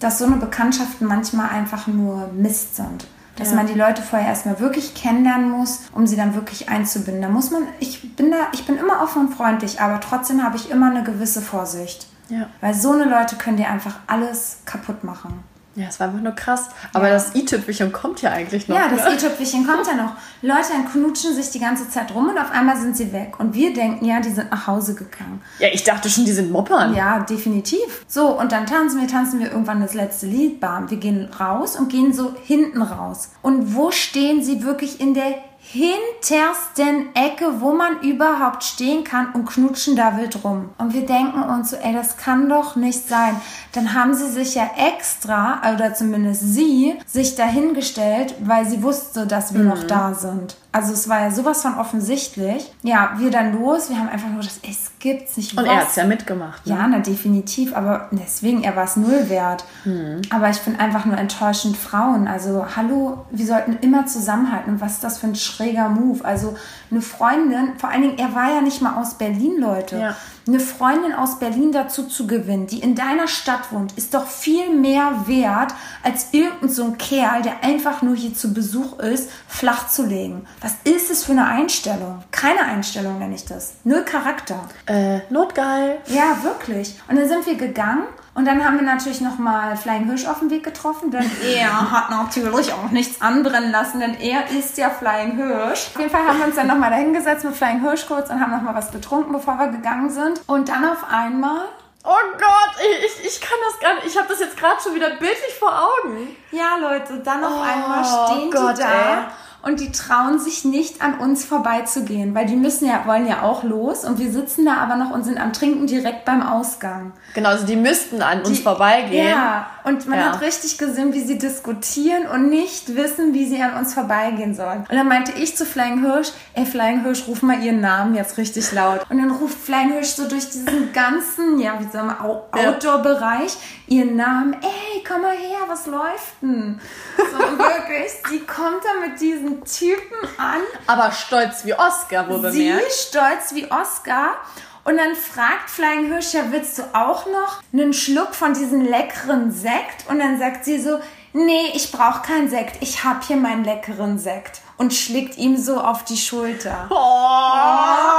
dass so eine Bekanntschaften manchmal einfach nur Mist sind. Dass ja. man die Leute vorher erstmal wirklich kennenlernen muss, um sie dann wirklich einzubinden. Da muss man, ich bin da, ich bin immer offen und freundlich, aber trotzdem habe ich immer eine gewisse Vorsicht. Ja. Weil so eine Leute können dir einfach alles kaputt machen. Ja, es war einfach nur krass. Aber ja. das i-Tüpfelchen kommt ja eigentlich noch. Ja, das ne? i-Tüpfelchen kommt ja noch. Leute dann knutschen sich die ganze Zeit rum und auf einmal sind sie weg. Und wir denken, ja, die sind nach Hause gegangen. Ja, ich dachte schon, die sind Moppern. Ja, definitiv. So, und dann tanzen wir, tanzen wir irgendwann das letzte Lied. Bam, wir gehen raus und gehen so hinten raus. Und wo stehen sie wirklich in der hintersten Ecke, wo man überhaupt stehen kann und knutschen da wild rum. Und wir denken uns so, ey, das kann doch nicht sein. Dann haben sie sich ja extra, oder zumindest sie, sich dahingestellt, weil sie wusste, dass wir mhm. noch da sind. Also es war ja sowas von offensichtlich. Ja, wir dann los, wir haben einfach nur gedacht, es gibt's nicht. Und was. er hat's ja mitgemacht. Ne? Ja, na definitiv, aber deswegen, er war es null wert. Mhm. Aber ich finde einfach nur enttäuschend Frauen. Also hallo, wir sollten immer zusammenhalten. Und was ist das für ein schräger Move? Also eine Freundin, vor allen Dingen, er war ja nicht mal aus Berlin, Leute. Ja eine Freundin aus Berlin dazu zu gewinnen, die in deiner Stadt wohnt, ist doch viel mehr wert, als irgendein so ein Kerl, der einfach nur hier zu Besuch ist, flach zu legen. Was ist es für eine Einstellung? Keine Einstellung nenne ich das. Null Charakter. Äh, notgeil. Ja, wirklich. Und dann sind wir gegangen und dann haben wir natürlich nochmal Flying Hirsch auf dem Weg getroffen, denn er hat natürlich auch nichts anbrennen lassen, denn er ist ja Flying Hirsch. Auf jeden Fall haben wir uns dann nochmal dahingesetzt mit Flying Hirsch kurz und haben nochmal was getrunken, bevor wir gegangen sind. Und dann auf einmal Oh Gott, ich, ich kann das gar nicht. Ich habe das jetzt gerade schon wieder bildlich vor Augen. Ja, Leute, dann auf oh, einmal stehen Gott, die da. Ey und die trauen sich nicht an uns vorbeizugehen, weil die müssen ja, wollen ja auch los und wir sitzen da aber noch und sind am Trinken direkt beim Ausgang. Genau, also die müssten an die, uns vorbeigehen. Ja, und man ja. hat richtig gesehen, wie sie diskutieren und nicht wissen, wie sie an uns vorbeigehen sollen. Und dann meinte ich zu Flying Hirsch, ey Flying Hirsch, ruf mal ihren Namen jetzt richtig laut. Und dann ruft Flying Hirsch so durch diesen ganzen, ja, wie sagen wir, Outdoor-Bereich ihren Namen, ey, komm mal her, was läuft denn? So wirklich, sie kommt da mit diesen Typen an. Aber stolz wie Oscar, wo Sie bemerkt. stolz wie Oscar. Und dann fragt Flying Hirsch, ja, willst du auch noch einen Schluck von diesem leckeren Sekt? Und dann sagt sie so, nee, ich brauche keinen Sekt, ich habe hier meinen leckeren Sekt. Und schlägt ihm so auf die Schulter. Oh.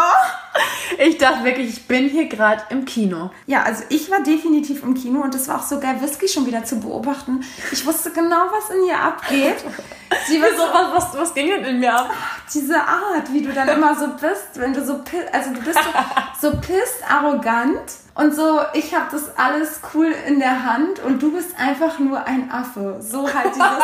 Ich dachte wirklich, ich bin hier gerade im Kino. Ja, also ich war definitiv im Kino und es war auch so geil, Whisky schon wieder zu beobachten. Ich wusste genau, was in ihr abgeht. Sie war so, was, was, was ging denn in mir ab? Diese Art, wie du dann immer so bist, wenn du so, also du bist so, so pisst, arrogant und so, ich habe das alles cool in der Hand und du bist einfach nur ein Affe. So halt dieses. Aber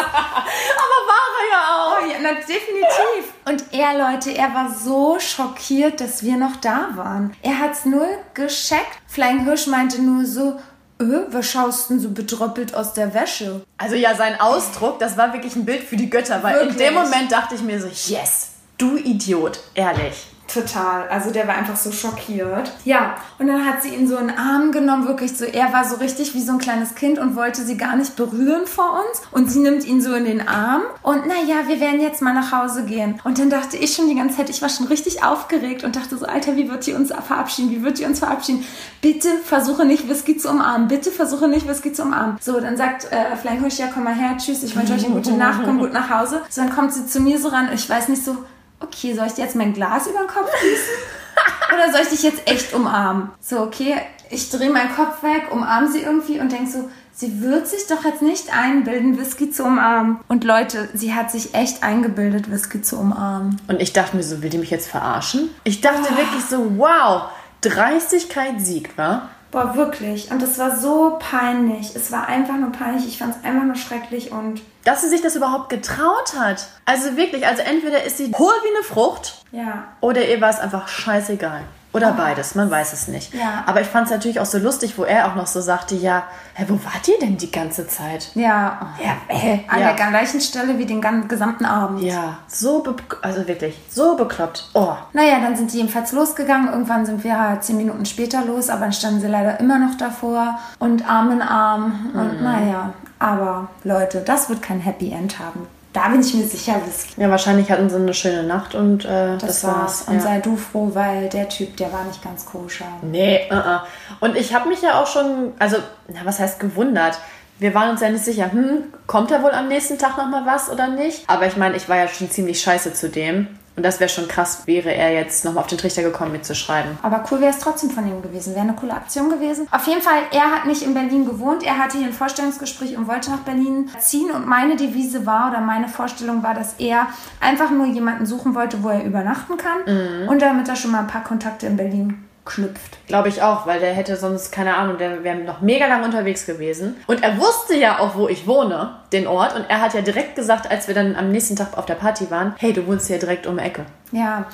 war er ja auch. Oh ja, na, definitiv. Und er, Leute, er war so schockiert, dass wir noch da waren. Er hat's null gescheckt. Flying Hirsch meinte nur so, öh, was schaust denn so bedröppelt aus der Wäsche? Also ja, sein Ausdruck, das war wirklich ein Bild für die Götter, weil wirklich? in dem Moment dachte ich mir so, yes, du Idiot, ehrlich. Total. Also der war einfach so schockiert. Ja, und dann hat sie ihn so in den Arm genommen, wirklich so, er war so richtig wie so ein kleines Kind und wollte sie gar nicht berühren vor uns. Und sie nimmt ihn so in den Arm und naja, wir werden jetzt mal nach Hause gehen. Und dann dachte ich schon die ganze Zeit, ich war schon richtig aufgeregt und dachte so, Alter, wie wird die uns verabschieden? Wie wird die uns verabschieden? Bitte versuche nicht Whisky zu umarmen. Bitte versuche nicht Whisky zu umarmen. So, dann sagt äh, Flying Hush, ja, komm mal her, tschüss, ich wünsche euch eine gute Nacht, komm gut nach Hause. So, dann kommt sie zu mir so ran, ich weiß nicht so, okay, soll ich dir jetzt mein Glas über den Kopf gießen? Oder soll ich dich jetzt echt umarmen? So, okay, ich drehe meinen Kopf weg, umarme sie irgendwie und denke so, sie wird sich doch jetzt nicht einbilden, Whisky zu umarmen. Und Leute, sie hat sich echt eingebildet, Whisky zu umarmen. Und ich dachte mir so, will die mich jetzt verarschen? Ich dachte oh. wirklich so, wow, Dreistigkeit siegt, wa? Boah, wirklich. Und es war so peinlich. Es war einfach nur peinlich. Ich fand es einfach nur schrecklich und. Dass sie sich das überhaupt getraut hat. Also wirklich, also entweder ist sie hohl wie eine Frucht. Ja. Oder ihr war es einfach scheißegal. Oder oh. beides, man weiß es nicht. Ja. Aber ich fand es natürlich auch so lustig, wo er auch noch so sagte, ja, hä, wo wart ihr denn die ganze Zeit? Ja, ja äh, an ja. der gleichen Stelle wie den gesamten Abend. Ja, so, also wirklich, so bekloppt. Oh. Naja, dann sind die jedenfalls losgegangen. Irgendwann sind wir halt zehn Minuten später los, aber dann standen sie leider immer noch davor und Arm in Arm. Mhm. Und naja, aber Leute, das wird kein Happy End haben. Da bin ich mir sicher, Whisky. Ja, wahrscheinlich hatten sie eine schöne Nacht und äh, das, das war's. Und ja. sei du froh, weil der Typ, der war nicht ganz koscher. Nee, uh -uh. Und ich habe mich ja auch schon, also, na, was heißt gewundert? Wir waren uns ja nicht sicher, hm, kommt da wohl am nächsten Tag nochmal was oder nicht? Aber ich meine, ich war ja schon ziemlich scheiße zu dem. Und das wäre schon krass, wäre er jetzt nochmal auf den Trichter gekommen mitzuschreiben. Aber cool wäre es trotzdem von ihm gewesen. Wäre eine coole Aktion gewesen. Auf jeden Fall, er hat nicht in Berlin gewohnt. Er hatte hier ein Vorstellungsgespräch und wollte nach Berlin ziehen. Und meine Devise war oder meine Vorstellung war, dass er einfach nur jemanden suchen wollte, wo er übernachten kann. Mhm. Und damit er schon mal ein paar Kontakte in Berlin knüpft. Glaube ich auch, weil der hätte sonst, keine Ahnung, der wäre noch mega lang unterwegs gewesen. Und er wusste ja auch, wo ich wohne, den Ort. Und er hat ja direkt gesagt, als wir dann am nächsten Tag auf der Party waren, hey, du wohnst hier direkt um die Ecke. Ja,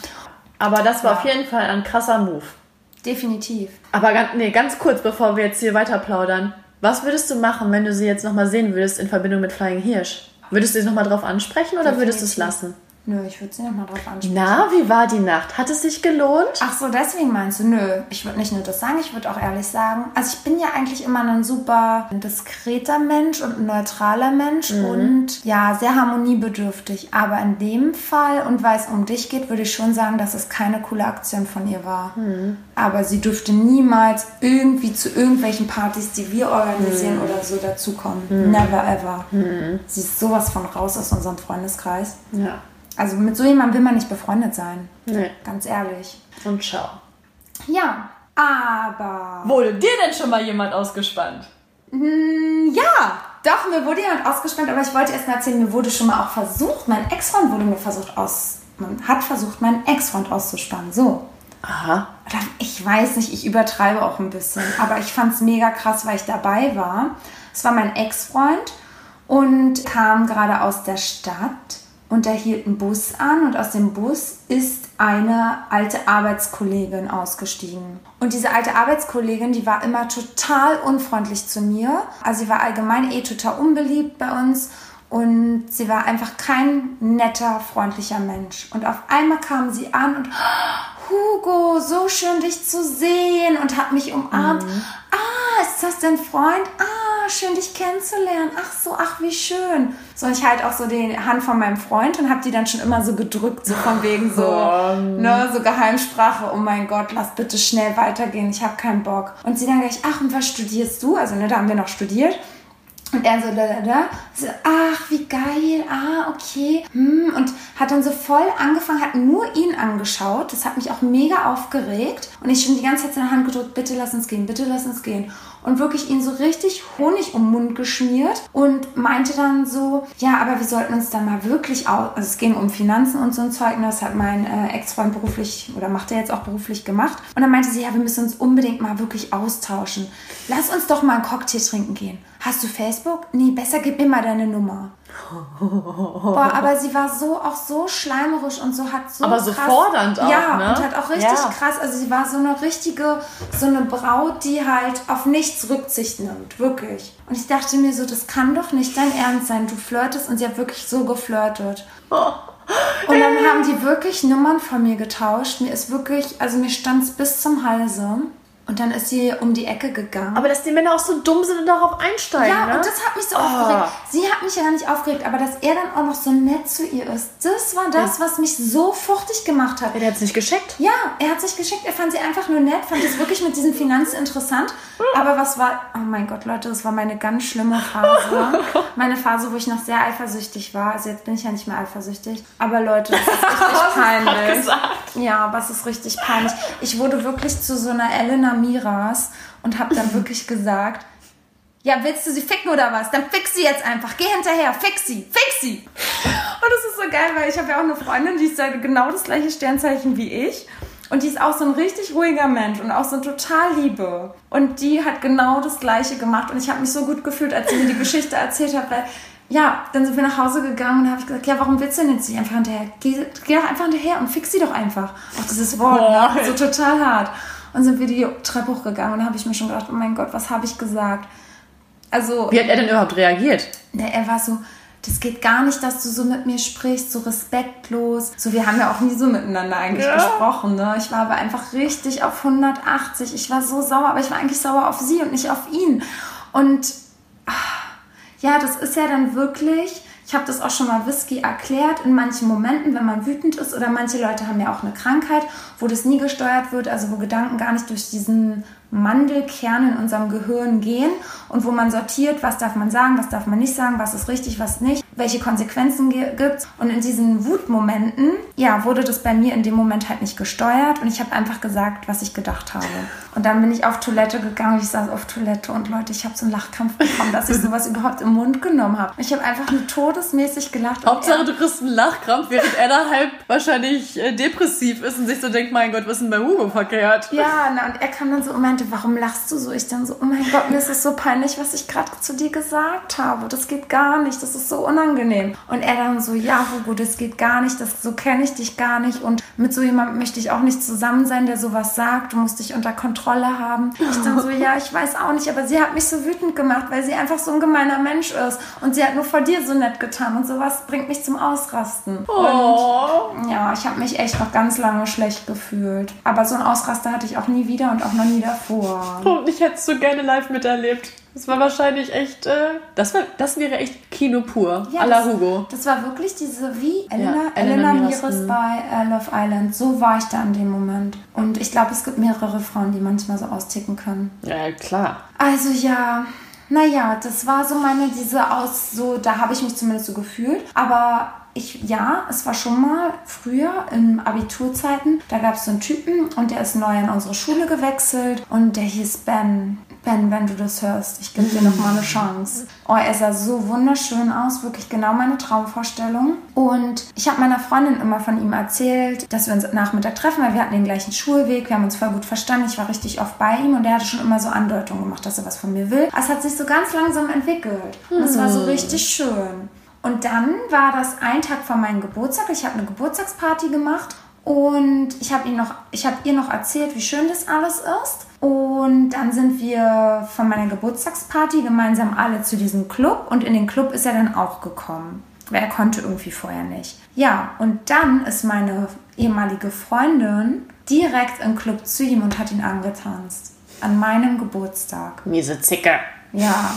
Aber das war Ja. auf jeden Fall ein krasser Move. definitiv. Aber ganz, nee, ganz kurz, bevor wir jetzt hier weiter plaudern. Was würdest du machen, wenn du sie jetzt nochmal sehen würdest in Verbindung mit Flying Hirsch? Würdest du sie nochmal drauf ansprechen oder würdest du es Definitiv. lassen? Nö, ich würde sie nochmal drauf ansprechen. Na, wie war die Nacht? Hat es sich gelohnt? Ach so, deswegen meinst du? Nö, ich würde nicht nur das sagen, ich würde auch ehrlich sagen, also ich bin ja eigentlich immer ein super diskreter Mensch und ein neutraler Mensch und ja, sehr harmoniebedürftig. Aber in dem Fall und weil es um dich geht, würde ich schon sagen, dass es keine coole Aktion von ihr war. Aber sie dürfte niemals irgendwie zu irgendwelchen Partys, die wir organisieren oder so dazukommen. Never ever. Sie ist sowas von raus aus unserem Freundeskreis. Ja. Also mit so jemandem will man nicht befreundet sein. Nee. Ganz ehrlich. Und ciao. Ja, aber. Wurde dir denn schon mal jemand ausgespannt? Ja, doch, mir wurde jemand ausgespannt, aber ich wollte erst mal erzählen, mir wurde schon mal auch versucht, mein Ex-Freund wurde mir versucht aus. Man hat versucht, meinen Ex-Freund auszuspannen. So. Aha. Ich weiß nicht, ich übertreibe auch ein bisschen, aber ich fand es mega krass, weil ich dabei war. Es war mein Ex-Freund und kam gerade aus der Stadt und er hielt einen Bus an und aus dem Bus ist eine alte Arbeitskollegin ausgestiegen. Und diese alte Arbeitskollegin, die war immer total unfreundlich zu mir. Also sie war allgemein eh total unbeliebt bei uns und sie war einfach kein netter, freundlicher Mensch. Und auf einmal kam sie an und Hugo, so schön dich zu sehen und hat mich umarmt. Ah, ist das dein Freund? Ah, schön dich kennenzulernen. Ach so, ach wie schön. So und ich halt auch so die Hand von meinem Freund und habe die dann schon immer so gedrückt, so von wegen so, ne, so Geheimsprache. Oh mein Gott, lass bitte schnell weitergehen. Ich habe keinen Bock. Und sie dann gleich, ach und was studierst du? Also ne, da haben wir noch studiert. Und er so, da, da, da, so, ach, wie geil, ah, okay. Hm, und hat dann so voll angefangen, hat nur ihn angeschaut. Das hat mich auch mega aufgeregt. Und ich schon die ganze Zeit seine Hand gedrückt, bitte lass uns gehen, bitte lass uns gehen. Und wirklich ihn so richtig Honig um den Mund geschmiert und meinte dann so, ja, aber wir sollten uns da mal wirklich aus, also es ging um Finanzen und so ein Zeug, und das hat mein äh, Ex-Freund beruflich oder macht er jetzt auch beruflich gemacht. Und dann meinte sie, ja, wir müssen uns unbedingt mal wirklich austauschen. Lass uns doch mal einen Cocktail trinken gehen. Hast du Facebook? Nee, besser gib mir mal deine Nummer. Boah, aber sie war so auch so schleimerisch und so hat so Aber so krass, fordernd auch, Ja, ne? und hat auch richtig Ja. krass, also sie war so eine richtige, so eine Braut, die halt auf nichts Rücksicht nimmt, wirklich. Und ich dachte mir so, das kann doch nicht dein Ernst sein. Du flirtest und sie hat wirklich so geflirtet. Und dann haben die wirklich Nummern von mir getauscht. Mir ist wirklich, also mir stand es bis zum Halse. Und dann ist sie um die Ecke gegangen. Aber dass die Männer auch so dumm sind und darauf einsteigen, Ja, ne? und das hat mich so Oh. aufgeregt. Sie hat mich ja gar nicht aufgeregt, aber dass er dann auch noch so nett zu ihr ist, das war das, was mich so fuchtig gemacht hat. Der hat's nicht gescheckt. Ja, er hat sich geschickt, er fand sie einfach nur nett, fand es wirklich mit diesen Finanzen interessant. Aber was war, oh mein Gott, Leute, das war meine ganz schlimme Phase. Meine Phase, wo ich noch sehr eifersüchtig war. Also jetzt bin ich ja nicht mehr eifersüchtig. Aber Leute, das ist richtig peinlich. Ja, aber es ist richtig peinlich. Ich wurde wirklich zu so einer Elena Miras und habe dann wirklich gesagt, ja, willst du sie ficken oder was? Dann fix sie jetzt einfach. Geh hinterher, fix sie, fix sie. Und das ist so geil, weil ich habe ja auch eine Freundin, die ist ja genau das gleiche Sternzeichen wie ich. Und die ist auch so ein richtig ruhiger Mensch und auch so total Liebe. Und die hat genau das Gleiche gemacht. Und ich habe mich so gut gefühlt, als sie mir die Geschichte erzählt hat, weil, ja, dann sind wir nach Hause gegangen und habe ich gesagt, ja, warum willst du denn jetzt nicht einfach hinterher? Geh, geh doch einfach hinterher und fix sie doch einfach. Auch dieses Wort, ne? so total hart. Und sind wir die Treppe hochgegangen und da habe ich mir schon gedacht, oh mein Gott, was habe ich gesagt? Also, Wie hat er denn überhaupt reagiert? Ne, er war so, das geht gar nicht, dass du so mit mir sprichst, so respektlos. So, wir haben ja auch nie so miteinander eigentlich Ja. gesprochen, ne? Ich war aber einfach richtig auf 180. Ich war so sauer, aber ich war eigentlich sauer auf sie und nicht auf ihn. Und ah, ja, das ist ja dann wirklich, ich habe das auch schon mal Whisky erklärt, in manchen Momenten, wenn man wütend ist oder manche Leute haben ja auch eine Krankheit, wo das nie gesteuert wird, also wo Gedanken gar nicht durch diesen Mandelkern in unserem Gehirn gehen und wo man sortiert, was darf man sagen, was darf man nicht sagen, was ist richtig, was nicht, welche Konsequenzen gibt Und in diesen Wutmomenten, ja, wurde das bei mir in dem Moment halt nicht gesteuert und ich habe einfach gesagt, was ich gedacht habe. Und dann bin ich auf Toilette gegangen, ich saß auf Toilette und Leute, ich habe so einen Lachkampf bekommen, dass ich sowas überhaupt im Mund genommen habe. Ich habe einfach nur todesmäßig gelacht. Hauptsache, du kriegst einen Lachkrampf, während er da halb wahrscheinlich äh, depressiv ist und sich so denkt, mein Gott, was ist denn bei Hugo verkehrt? Ja, na, und er kam dann so und meinte, warum lachst du so? Ich dann so, oh mein Gott, mir ist es so peinlich, was ich gerade zu dir gesagt habe. Das geht gar nicht, das ist so unangenehm. Und er dann so, ja, Hugo, das geht gar nicht, das, so kenne ich dich gar nicht und mit so jemandem möchte ich auch nicht zusammen sein, der sowas sagt. Du musst dich unter Kontrolle haben. Ich dann so, ja, ich weiß auch nicht, aber sie hat mich so wütend gemacht, weil sie einfach so ein gemeiner Mensch ist und sie hat nur vor dir so nett getan und sowas bringt mich zum Ausrasten. Oh. Und ja, ich habe mich echt noch ganz lange schlecht gefühlt. Aber so ein Ausraster hatte ich auch nie wieder und auch noch nie davor. Und ich hätte es so gerne live miterlebt. Das war wahrscheinlich echt, äh, das, war, das wäre echt Kino pur. Ja, à la das- Hugo. Das war wirklich diese, wie Elena, Ja, Elena, Elena Miras Miras, bei äh, Love Island. So war ich da in dem Moment. Und ich glaube, es gibt mehrere Frauen, die manchmal so austicken können. Ja, klar. Also ja, naja, das war so meine, diese Aus, so, da habe ich mich zumindest so gefühlt. Aber ich, ja, es war schon mal früher in Abiturzeiten, da gab es so einen Typen und der ist neu in unsere Schule gewechselt und der hieß Ben. Ben, wenn du das hörst, ich gebe dir noch mal eine Chance. Oh, er sah so wunderschön aus, wirklich genau meine Traumvorstellung. Und ich habe meiner Freundin immer von ihm erzählt, dass wir uns Nachmittag treffen, weil wir hatten den gleichen Schulweg, wir haben uns voll gut verstanden. Ich war richtig oft bei ihm und er hatte schon immer so Andeutungen gemacht, dass er was von mir will. Es hat sich so ganz langsam entwickelt und es war so richtig schön. Und dann war das ein Tag vor meinem Geburtstag. Ich habe eine Geburtstagsparty gemacht und ich habe habe ihr noch erzählt, wie schön das alles ist. Und dann sind wir von meiner Geburtstagsparty gemeinsam alle zu diesem Club und in den Club ist er dann auch gekommen. Weil er konnte irgendwie vorher nicht. Ja, und dann ist meine ehemalige Freundin direkt im Club zu ihm und hat ihn angetanzt. An meinem Geburtstag. Miese Zicke. Ja.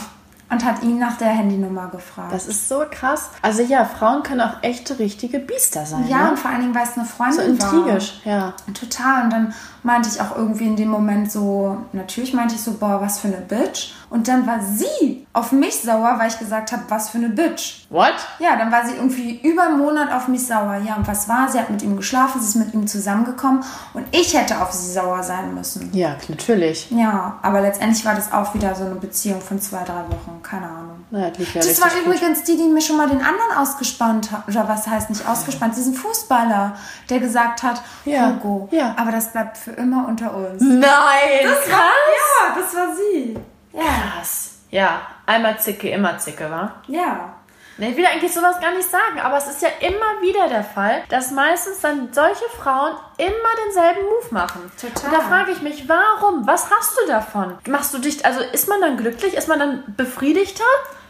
Und hat ihn nach der Handynummer gefragt. Das ist so krass. Also ja, Frauen können auch echte, richtige Biester sein. ja, ne? und vor allen Dingen, weil es eine so Freundin war. intrigisch, ja. Total. Und dann meinte ich auch irgendwie in dem Moment so, natürlich meinte ich so, boah, was für eine Bitch. Und dann war sie auf mich sauer, weil ich gesagt habe, was für eine Bitch. What? Ja, dann war sie irgendwie über einen Monat auf mich sauer. Ja, und was war? Sie hat mit ihm geschlafen, sie ist mit ihm zusammengekommen und ich hätte auf sie sauer sein müssen. Ja, natürlich. Ja, aber letztendlich war das auch wieder so eine Beziehung von zwei, drei Wochen. Keine Ahnung. Lief ja Das richtig war gut. übrigens die, die mir schon mal den anderen ausgespannt hat. Oder was heißt nicht ausgespannt? Diesen Fußballer, der gesagt hat, Ja, Hugo, ja. aber das bleibt für immer unter uns. Nein! Das war, ja, das war sie. Ja, Krass. Ja, einmal Zicke, immer Zicke, wa? ja. Ich will eigentlich sowas gar nicht sagen, aber es ist ja immer wieder der Fall, dass meistens dann solche Frauen immer denselben Move machen. Total. Und da frage ich mich, warum? Was hast du davon? Machst du dich, also ist man dann glücklich? Ist man dann befriedigter?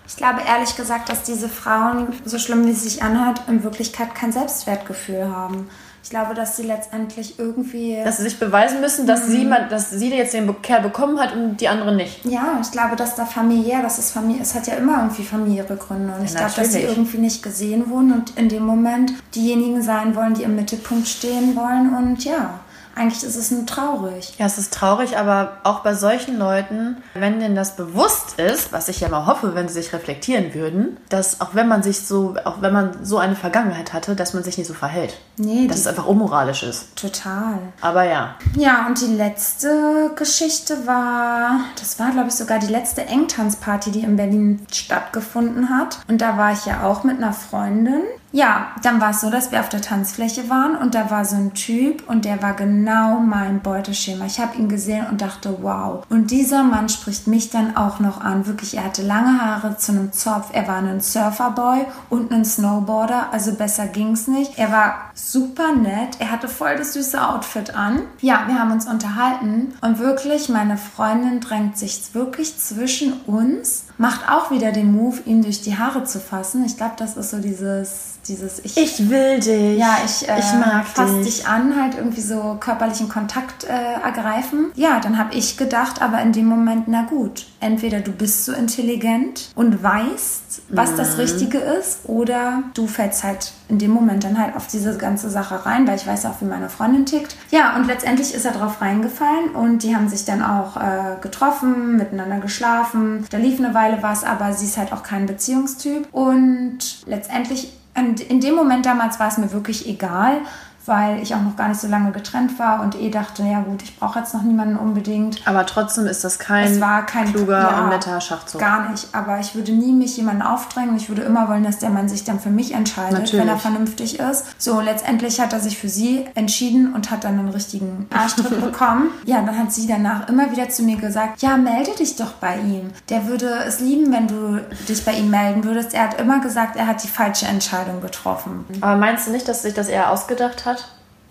Ich glaube ehrlich gesagt, dass diese Frauen, so schlimm wie es sich anhört, in Wirklichkeit kein Selbstwertgefühl haben. Ich glaube, dass sie letztendlich irgendwie. Dass sie sich beweisen müssen, dass, sie, mal, dass sie jetzt den Kerl bekommen hat und die andere nicht. Ja, ich glaube, dass da familiär, das ist Familie, es hat ja immer irgendwie familiäre Gründe. Und ich glaube, dass sie irgendwie nicht gesehen wurden und in dem Moment diejenigen sein wollen, die im Mittelpunkt stehen wollen. Und ja, eigentlich ist es nur traurig. Ja, es ist traurig, aber auch bei solchen Leuten, wenn denen das bewusst ist, was ich ja mal hoffe, wenn sie sich reflektieren würden, dass auch wenn man sich so, auch wenn man so eine Vergangenheit hatte, dass man sich nicht so verhält. Nee, Dass es einfach unmoralisch ist. total. Aber ja. Ja, und die letzte Geschichte war, das war, glaube ich, sogar die letzte Engtanzparty, die in Berlin stattgefunden hat. Und da war ich ja auch mit einer Freundin. Ja, dann war es so, dass wir auf der Tanzfläche waren und da war so ein Typ und der war genau mein Beuteschema. Ich habe ihn gesehen und dachte, wow. Und dieser Mann spricht mich dann auch noch an. Wirklich, er hatte lange Haare zu einem Zopf. Er war ein Surferboy und ein Snowboarder, also besser ging's nicht. Er war super nett. Er hatte voll das süße Outfit an. Ja, wir haben uns unterhalten und wirklich, meine Freundin drängt sich wirklich zwischen uns, macht auch wieder den Move, ihm durch die Haare zu fassen. Ich glaube, das ist so dieses, dieses ich, Ich will dich. ja, ich, äh, ich mag fass dich. dich an, halt irgendwie so körperlichen Kontakt äh, ergreifen. Ja, dann habe ich gedacht, aber in dem Moment, na gut, entweder du bist so intelligent und weißt, weißt, was das Richtige ist, oder du fällst halt in dem Moment dann halt auf diese ganze Sache rein, weil ich weiß auch, wie meine Freundin tickt. Ja, und letztendlich ist er drauf reingefallen und die haben sich dann auch äh, getroffen, miteinander geschlafen. Da lief eine Weile was, aber sie ist halt auch kein Beziehungstyp. Und letztendlich, in dem Moment damals war es mir wirklich egal, weil ich auch noch gar nicht so lange getrennt war und eh dachte, ja gut, ich brauche jetzt noch niemanden unbedingt. Aber trotzdem ist das kein, Es war kein kluger ja, und netter Schachzug. Gar nicht. Aber ich würde nie mich jemanden aufdrängen. Ich würde immer wollen, dass der Mann sich dann für mich entscheidet, Natürlich. wenn er vernünftig ist. So, letztendlich hat er sich für sie entschieden und hat dann einen richtigen Arschtritt bekommen. Ja, dann hat sie danach immer wieder zu mir gesagt, ja, melde dich doch bei ihm. Der würde es lieben, wenn du dich bei ihm melden würdest. Er hat immer gesagt, er hat die falsche Entscheidung getroffen. Aber meinst du nicht, dass sich das eher ausgedacht hat?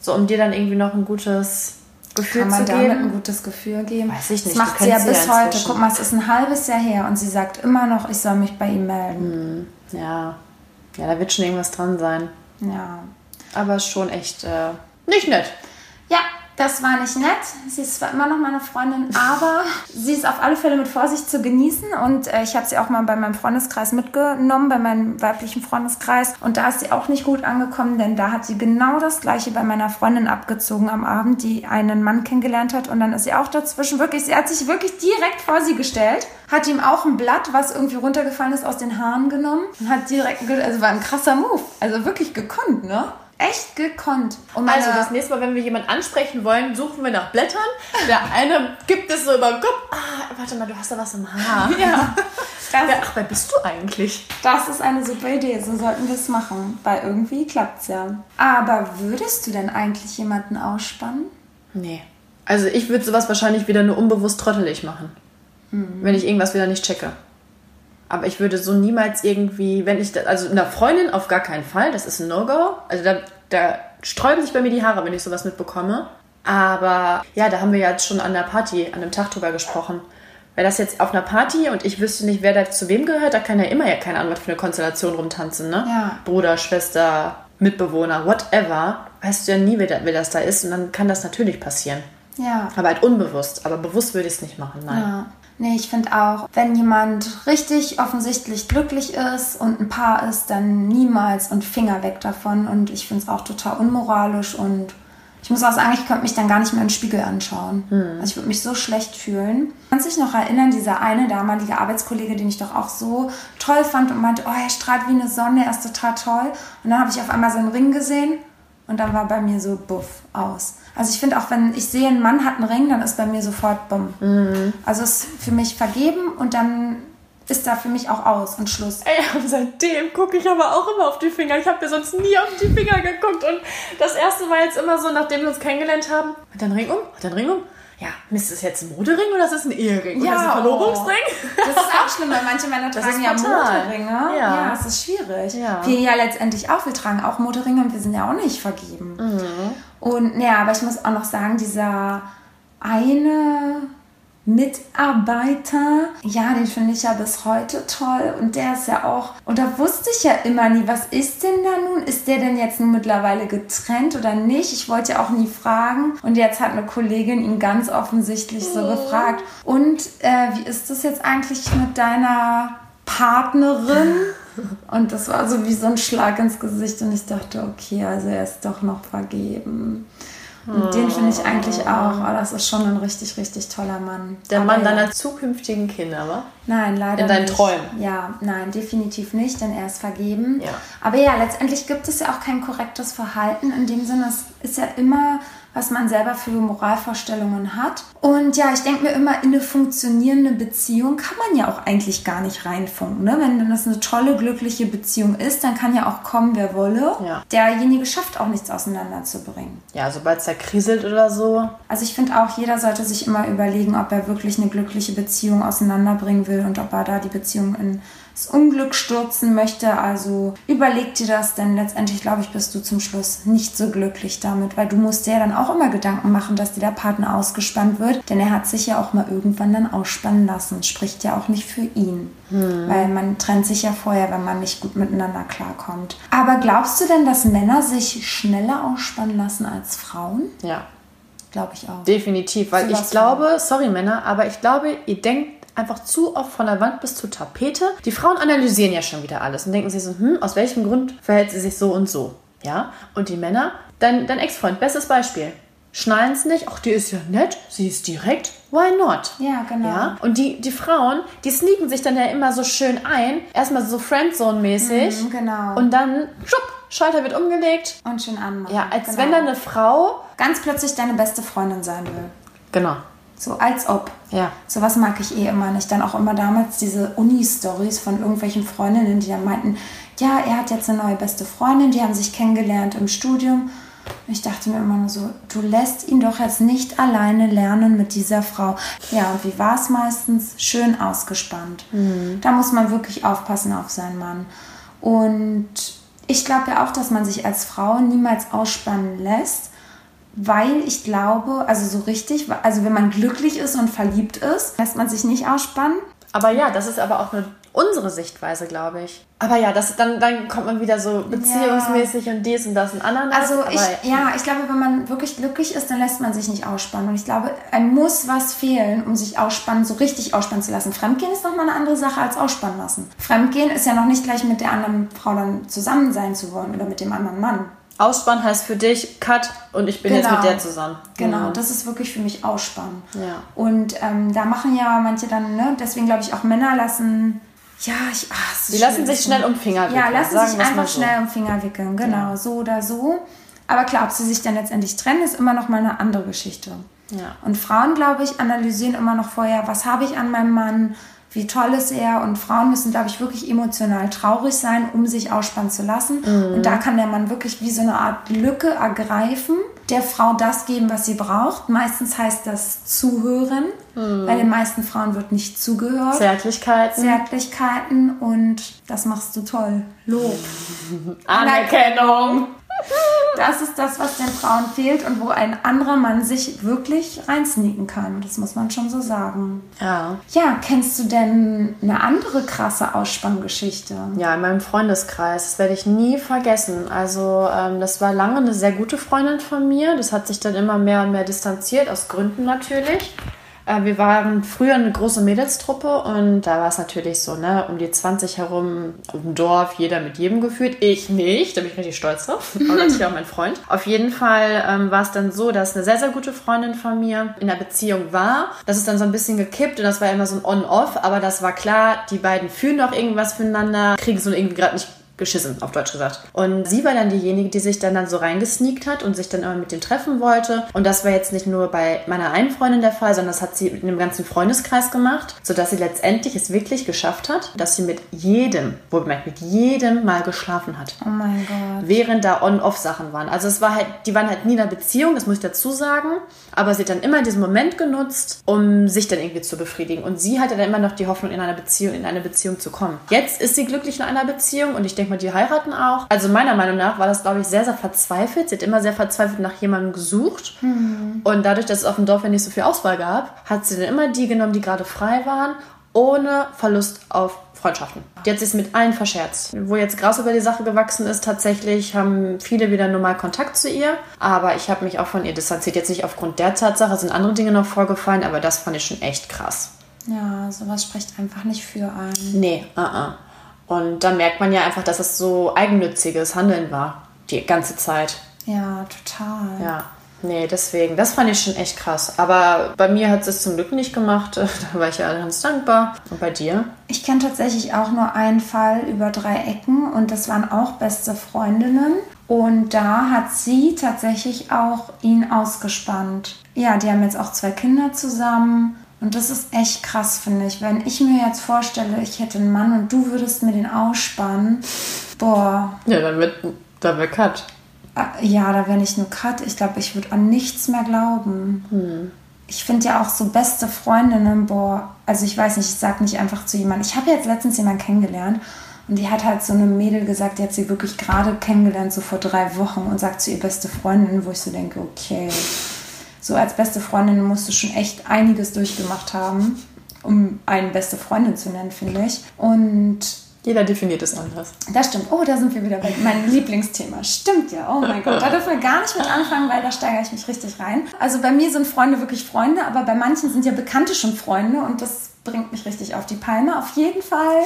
So, um dir dann irgendwie noch ein gutes Gefühl Kann man zu damit geben? ein gutes Gefühl geben? Weiß ich nicht, Das macht sie ja bis ja heute. Guck mal, es ist ein halbes Jahr her und sie sagt immer noch, ich soll mich bei ihm melden. Ja. Ja, da wird schon irgendwas dran sein. Ja. Aber schon echt äh, nicht nett. Ja, das war nicht nett. Sie ist zwar immer noch meine Freundin, aber sie ist auf alle Fälle mit Vorsicht zu genießen. Und äh, ich habe sie auch mal bei meinem Freundeskreis mitgenommen, bei meinem weiblichen Freundeskreis. Und da ist sie auch nicht gut angekommen, denn da hat sie genau das gleiche bei meiner Freundin abgezogen am Abend, die einen Mann kennengelernt hat. Und dann ist sie auch dazwischen wirklich, sie hat sich wirklich direkt vor sie gestellt, hat ihm auch ein Blatt, was irgendwie runtergefallen ist, aus den Haaren genommen und hat direkt, also war ein krasser Move. Also wirklich gekonnt, ne? Echt gekonnt. Und Also das nächste Mal, wenn wir jemanden ansprechen wollen, suchen wir nach Blättern. Der eine gibt es so über den Kopf. Ah, warte mal, du hast da was im Haar. Ja, das, Wer, ach, wer bist du eigentlich? das ist eine super Idee. So sollten wir es machen, weil irgendwie klappt's ja. Aber würdest du denn eigentlich jemanden ausspannen? Nee. Also ich würde sowas wahrscheinlich wieder nur unbewusst trottelig machen. Wenn ich irgendwas wieder nicht checke. Aber ich würde so niemals irgendwie, wenn ich, da, also einer Freundin auf gar keinen Fall, das ist ein No-Go. Also da, da sträuben sich bei mir die Haare, wenn ich sowas mitbekomme. Aber ja, da haben wir ja jetzt schon an der Party, an einem Tag drüber gesprochen. Wäre das jetzt auf einer Party und ich wüsste nicht, wer da zu wem gehört, da kann ja immer ja keine Ahnung, was für eine Konstellation rumtanzen, ne? Ja. Bruder, Schwester, Mitbewohner, whatever. Weißt du ja nie, wer, da, wer das da ist und dann kann das natürlich passieren. Ja. Aber halt unbewusst. Aber bewusst würde ich es nicht machen, nein. Ja. Nee, ich finde auch, wenn jemand richtig offensichtlich glücklich ist und ein Paar ist, dann niemals und Finger weg davon. Und ich finde es auch total unmoralisch und ich muss auch sagen, ich könnte mich dann gar nicht mehr in den Spiegel anschauen. Also ich würde mich so schlecht fühlen. Kannst dich noch erinnern, dieser eine damalige Arbeitskollege, den ich doch auch so toll fand und meinte, oh, er strahlt wie eine Sonne, er ist total toll. Und dann habe ich auf einmal seinen Ring gesehen und dann war bei mir so buff aus. Also ich finde auch, wenn ich sehe, ein Mann hat einen Ring, dann ist bei mir sofort bumm. Also ist für mich vergeben und dann ist da für mich auch aus und Schluss. Ey, und seitdem gucke ich aber auch immer auf die Finger. Ich habe mir sonst nie auf die Finger geguckt. Und das erste war jetzt immer so, nachdem wir uns kennengelernt haben, hat dein Ring um? Hat dein Ring um? Ja, ist das jetzt ein Modering oder ist das ein Ehering? Oder ist das ein Verlobungsring? Das ist auch schlimm, weil manche Männer Das tragen ja. Motorringe. Ja. Ja. das ist schwierig. Ja. Wir ja letztendlich auch, wir tragen auch Motorringe und wir sind ja auch nicht vergeben. Mhm. Und ja, aber ich muss auch noch sagen, dieser eine Mitarbeiter, ja, den finde ich ja bis heute toll und der ist ja auch, und da wusste ich ja immer nie, was ist denn da nun? Ist der denn jetzt nun mittlerweile getrennt oder nicht? Ich wollte ja auch nie fragen und jetzt hat eine Kollegin ihn ganz offensichtlich so gefragt. Und äh, wie ist das jetzt eigentlich mit deiner Partnerin? Und das war so wie so ein Schlag ins Gesicht und ich dachte, okay, also er ist doch noch vergeben. Und den finde ich eigentlich auch, oh, das ist schon ein richtig, richtig toller Mann. Der Aber Mann ja. deiner zukünftigen Kinder, wa? Nein, leider In deinen nicht. Träumen? Ja, nein, definitiv nicht, denn er ist vergeben. Ja. Aber ja, letztendlich gibt es ja auch kein korrektes Verhalten. In dem Sinne, es ist ja immer, was man selber für Moralvorstellungen hat. Und ja, ich denke mir immer, in eine funktionierende Beziehung kann man ja auch eigentlich gar nicht reinfunken. Ne? Wenn das eine tolle, glückliche Beziehung ist, dann kann ja auch kommen, wer wolle. Ja. Derjenige schafft auch nichts auseinanderzubringen. Ja, sobald es da kriselt oder so. Also ich finde auch, jeder sollte sich immer überlegen, ob er wirklich eine glückliche Beziehung auseinanderbringen will und ob er da die Beziehung ins Unglück stürzen möchte. Also überleg dir das, denn letztendlich, glaube ich, bist du zum Schluss nicht so glücklich damit, weil du musst dir ja dann auch immer Gedanken machen, dass dir der Partner ausgespannt wird, denn er hat sich ja auch mal irgendwann dann ausspannen lassen. Spricht ja auch nicht für ihn, weil man trennt sich ja vorher, wenn man nicht gut miteinander klarkommt. Aber glaubst du denn, dass Männer sich schneller ausspannen lassen als Frauen? Ja, Glaube ich auch. definitiv. Weil Sowas ich glaube, sorry Männer, aber ich glaube, ihr denkt einfach zu oft von der Wand bis zur Tapete. Die Frauen analysieren ja schon wieder alles und denken sich so, hm, aus welchem Grund verhält sie sich so und so. Ja, und die Männer, dein, dein Ex-Freund, bestes Beispiel. Schnallen es nicht, ach, die ist ja nett, sie ist direkt, why not? Ja, genau. Ja? Und die, die Frauen, die sneaken sich dann ja immer so schön ein, erstmal so Friendzone-mäßig. Mhm, genau. Und dann, schupp, Schalter wird umgelegt. Und schön anmachen. Ja, als genau. wenn dann eine Frau. ganz plötzlich deine beste Freundin sein will. Genau. So als ob. Ja. Sowas mag ich eh immer nicht. Dann auch immer damals diese Uni-Stories von irgendwelchen Freundinnen, die dann meinten, ja, er hat jetzt eine neue beste Freundin, die haben sich kennengelernt im Studium. Ich dachte mir immer nur so, du lässt ihn doch jetzt nicht alleine lernen mit dieser Frau. Ja, und wie war es meistens? Schön ausgespannt. Da muss man wirklich aufpassen auf seinen Mann. Und ich glaube ja auch, dass man sich als Frau niemals ausspannen lässt, weil ich glaube, also so richtig, also wenn man glücklich ist und verliebt ist, lässt man sich nicht ausspannen. Aber ja, das ist aber auch nur unsere Sichtweise, glaube ich. Aber ja, das, dann, dann kommt man wieder so beziehungsmäßig und dies und das und Ananas. Also ich, ja, ich glaube, wenn man wirklich glücklich ist, dann lässt man sich nicht ausspannen. Und ich glaube, einem muss was fehlen, um sich ausspannen, so richtig ausspannen zu lassen. Fremdgehen ist nochmal eine andere Sache als ausspannen lassen. Fremdgehen ist ja noch nicht gleich mit der anderen Frau dann zusammen sein zu wollen oder mit dem anderen Mann. Ausspannen heißt für dich Cut und ich bin jetzt Genau. mit der zusammen. Genau, das ist wirklich für mich Ausspannen. Ja. Und ähm, da machen ja manche dann, ne, deswegen glaube ich auch Männer lassen, ja, ich, ist Die lassen sich schnell um Finger wickeln. Ja, lassen sagen sich einfach so. schnell um Finger wickeln, genau, so oder so. Aber klar, ob sie sich dann letztendlich trennen, ist immer noch mal eine andere Geschichte. Ja. Und Frauen, glaube ich, analysieren immer noch vorher, was habe ich an meinem Mann, wie toll ist er. Und Frauen müssen, glaube ich, wirklich emotional traurig sein, um sich ausspannen zu lassen. Mhm. Und da kann der Mann wirklich wie so eine Art Lücke ergreifen, der Frau das geben, was sie braucht. Meistens heißt das Zuhören. Mhm. Bei den meisten Frauen wird nicht zugehört. Zärtlichkeiten. Zärtlichkeiten und das machst du toll. Lob. Anerkennung. Das ist das, was den Frauen fehlt und wo ein anderer Mann sich wirklich reinsneaken kann. Das muss man schon so sagen. Ja. Ja, kennst du denn eine andere krasse Ausspanngeschichte? Ja, in meinem Freundeskreis. Das werde ich nie vergessen. Also, ähm, das war lange eine sehr gute Freundin von mir. Das hat sich dann immer mehr und mehr distanziert, aus Gründen natürlich. Äh, wir waren früher eine große Mädelstruppe und da war es natürlich so, ne, um die 20 herum im Dorf, jeder mit jedem gefühlt. Ich nicht, da bin ich richtig stolz drauf. Aber natürlich auch mein Freund. Auf jeden Fall ähm, war es dann so, dass eine sehr, sehr gute Freundin von mir in einer Beziehung war. Das ist dann so ein bisschen gekippt und das war immer so ein On-Off, aber das war klar, die beiden fühlen doch irgendwas füreinander, kriegen es nur irgendwie gerade nicht geschissen, auf Deutsch gesagt. Und sie war dann diejenige, die sich dann, dann so reingesneakt hat und sich dann immer mit denen treffen wollte. Und das war jetzt nicht nur bei meiner einen Freundin der Fall, sondern das hat sie in dem ganzen Freundeskreis gemacht, sodass sie letztendlich es wirklich geschafft hat, dass sie mit jedem, wohlbemerkt, mit jedem mal geschlafen hat Oh mein Gott. während da On-Off-Sachen waren. Also es war halt, die waren halt nie in einer Beziehung, das muss ich dazu sagen. Aber sie hat dann immer diesen Moment genutzt, um sich dann irgendwie zu befriedigen. Und sie hatte dann immer noch die Hoffnung, in einer Beziehung, in eine Beziehung zu kommen. Jetzt ist sie glücklich in einer Beziehung und ich denke mal, die heiraten auch. Also meiner Meinung nach war das, glaube ich, sehr, sehr verzweifelt. Sie hat immer sehr verzweifelt nach jemandem gesucht. Und dadurch, dass es auf dem Dorf ja nicht so viel Auswahl gab, hat sie dann immer die genommen, die gerade frei waren, ohne Verlust auf Freundschaften. Die hat sich mit allen verscherzt. Wo jetzt Gras über die Sache gewachsen ist, tatsächlich haben viele wieder normal Kontakt zu ihr. Aber ich habe mich auch von ihr distanziert. Jetzt nicht aufgrund der Tatsache, sind andere Dinge noch vorgefallen, aber das fand ich schon echt krass. Ja, sowas spricht einfach nicht für einen. Nee, uh -uh. Und da merkt man ja einfach, dass es so eigennütziges Handeln war. Die ganze Zeit. Ja, total. Ja. Nee, deswegen, das fand ich schon echt krass. Aber bei mir hat es zum Glück nicht gemacht. Da war ich ja ganz dankbar. Und bei dir? Ich kenne tatsächlich auch nur einen Fall über drei Ecken und das waren auch beste Freundinnen. Und da hat sie tatsächlich auch ihn ausgespannt. Ja, die haben jetzt auch zwei Kinder zusammen. Und das ist echt krass, finde ich. Wenn ich mir jetzt vorstelle, ich hätte einen Mann und du würdest mir den ausspannen, boah, Ja, dann wird, da wird Cut. äh, ja, da wäre nicht nur Cut. Ich glaube, ich würde an nichts mehr glauben. Ich finde ja auch so beste Freundinnen, boah, also ich weiß nicht, ich sag nicht einfach zu jemandem. Ich habe jetzt letztens jemanden kennengelernt und die hat halt so eine Mädel gesagt, die hat sie wirklich gerade kennengelernt, so vor drei Wochen und sagt zu ihr beste Freundin, wo ich so denke, okay, so als beste Freundin musst du schon echt einiges durchgemacht haben, um eine beste Freundin zu nennen, finde ich. Und Jeder definiert es anders. Das stimmt. Oh, da sind wir wieder bei meinem Lieblingsthema. Stimmt ja. Oh mein Gott. Da dürfen wir gar nicht mit anfangen, weil da steigere ich mich richtig rein. Also bei mir sind Freunde wirklich Freunde, aber bei manchen sind ja Bekannte schon Freunde und das bringt mich richtig auf die Palme. Auf jeden Fall,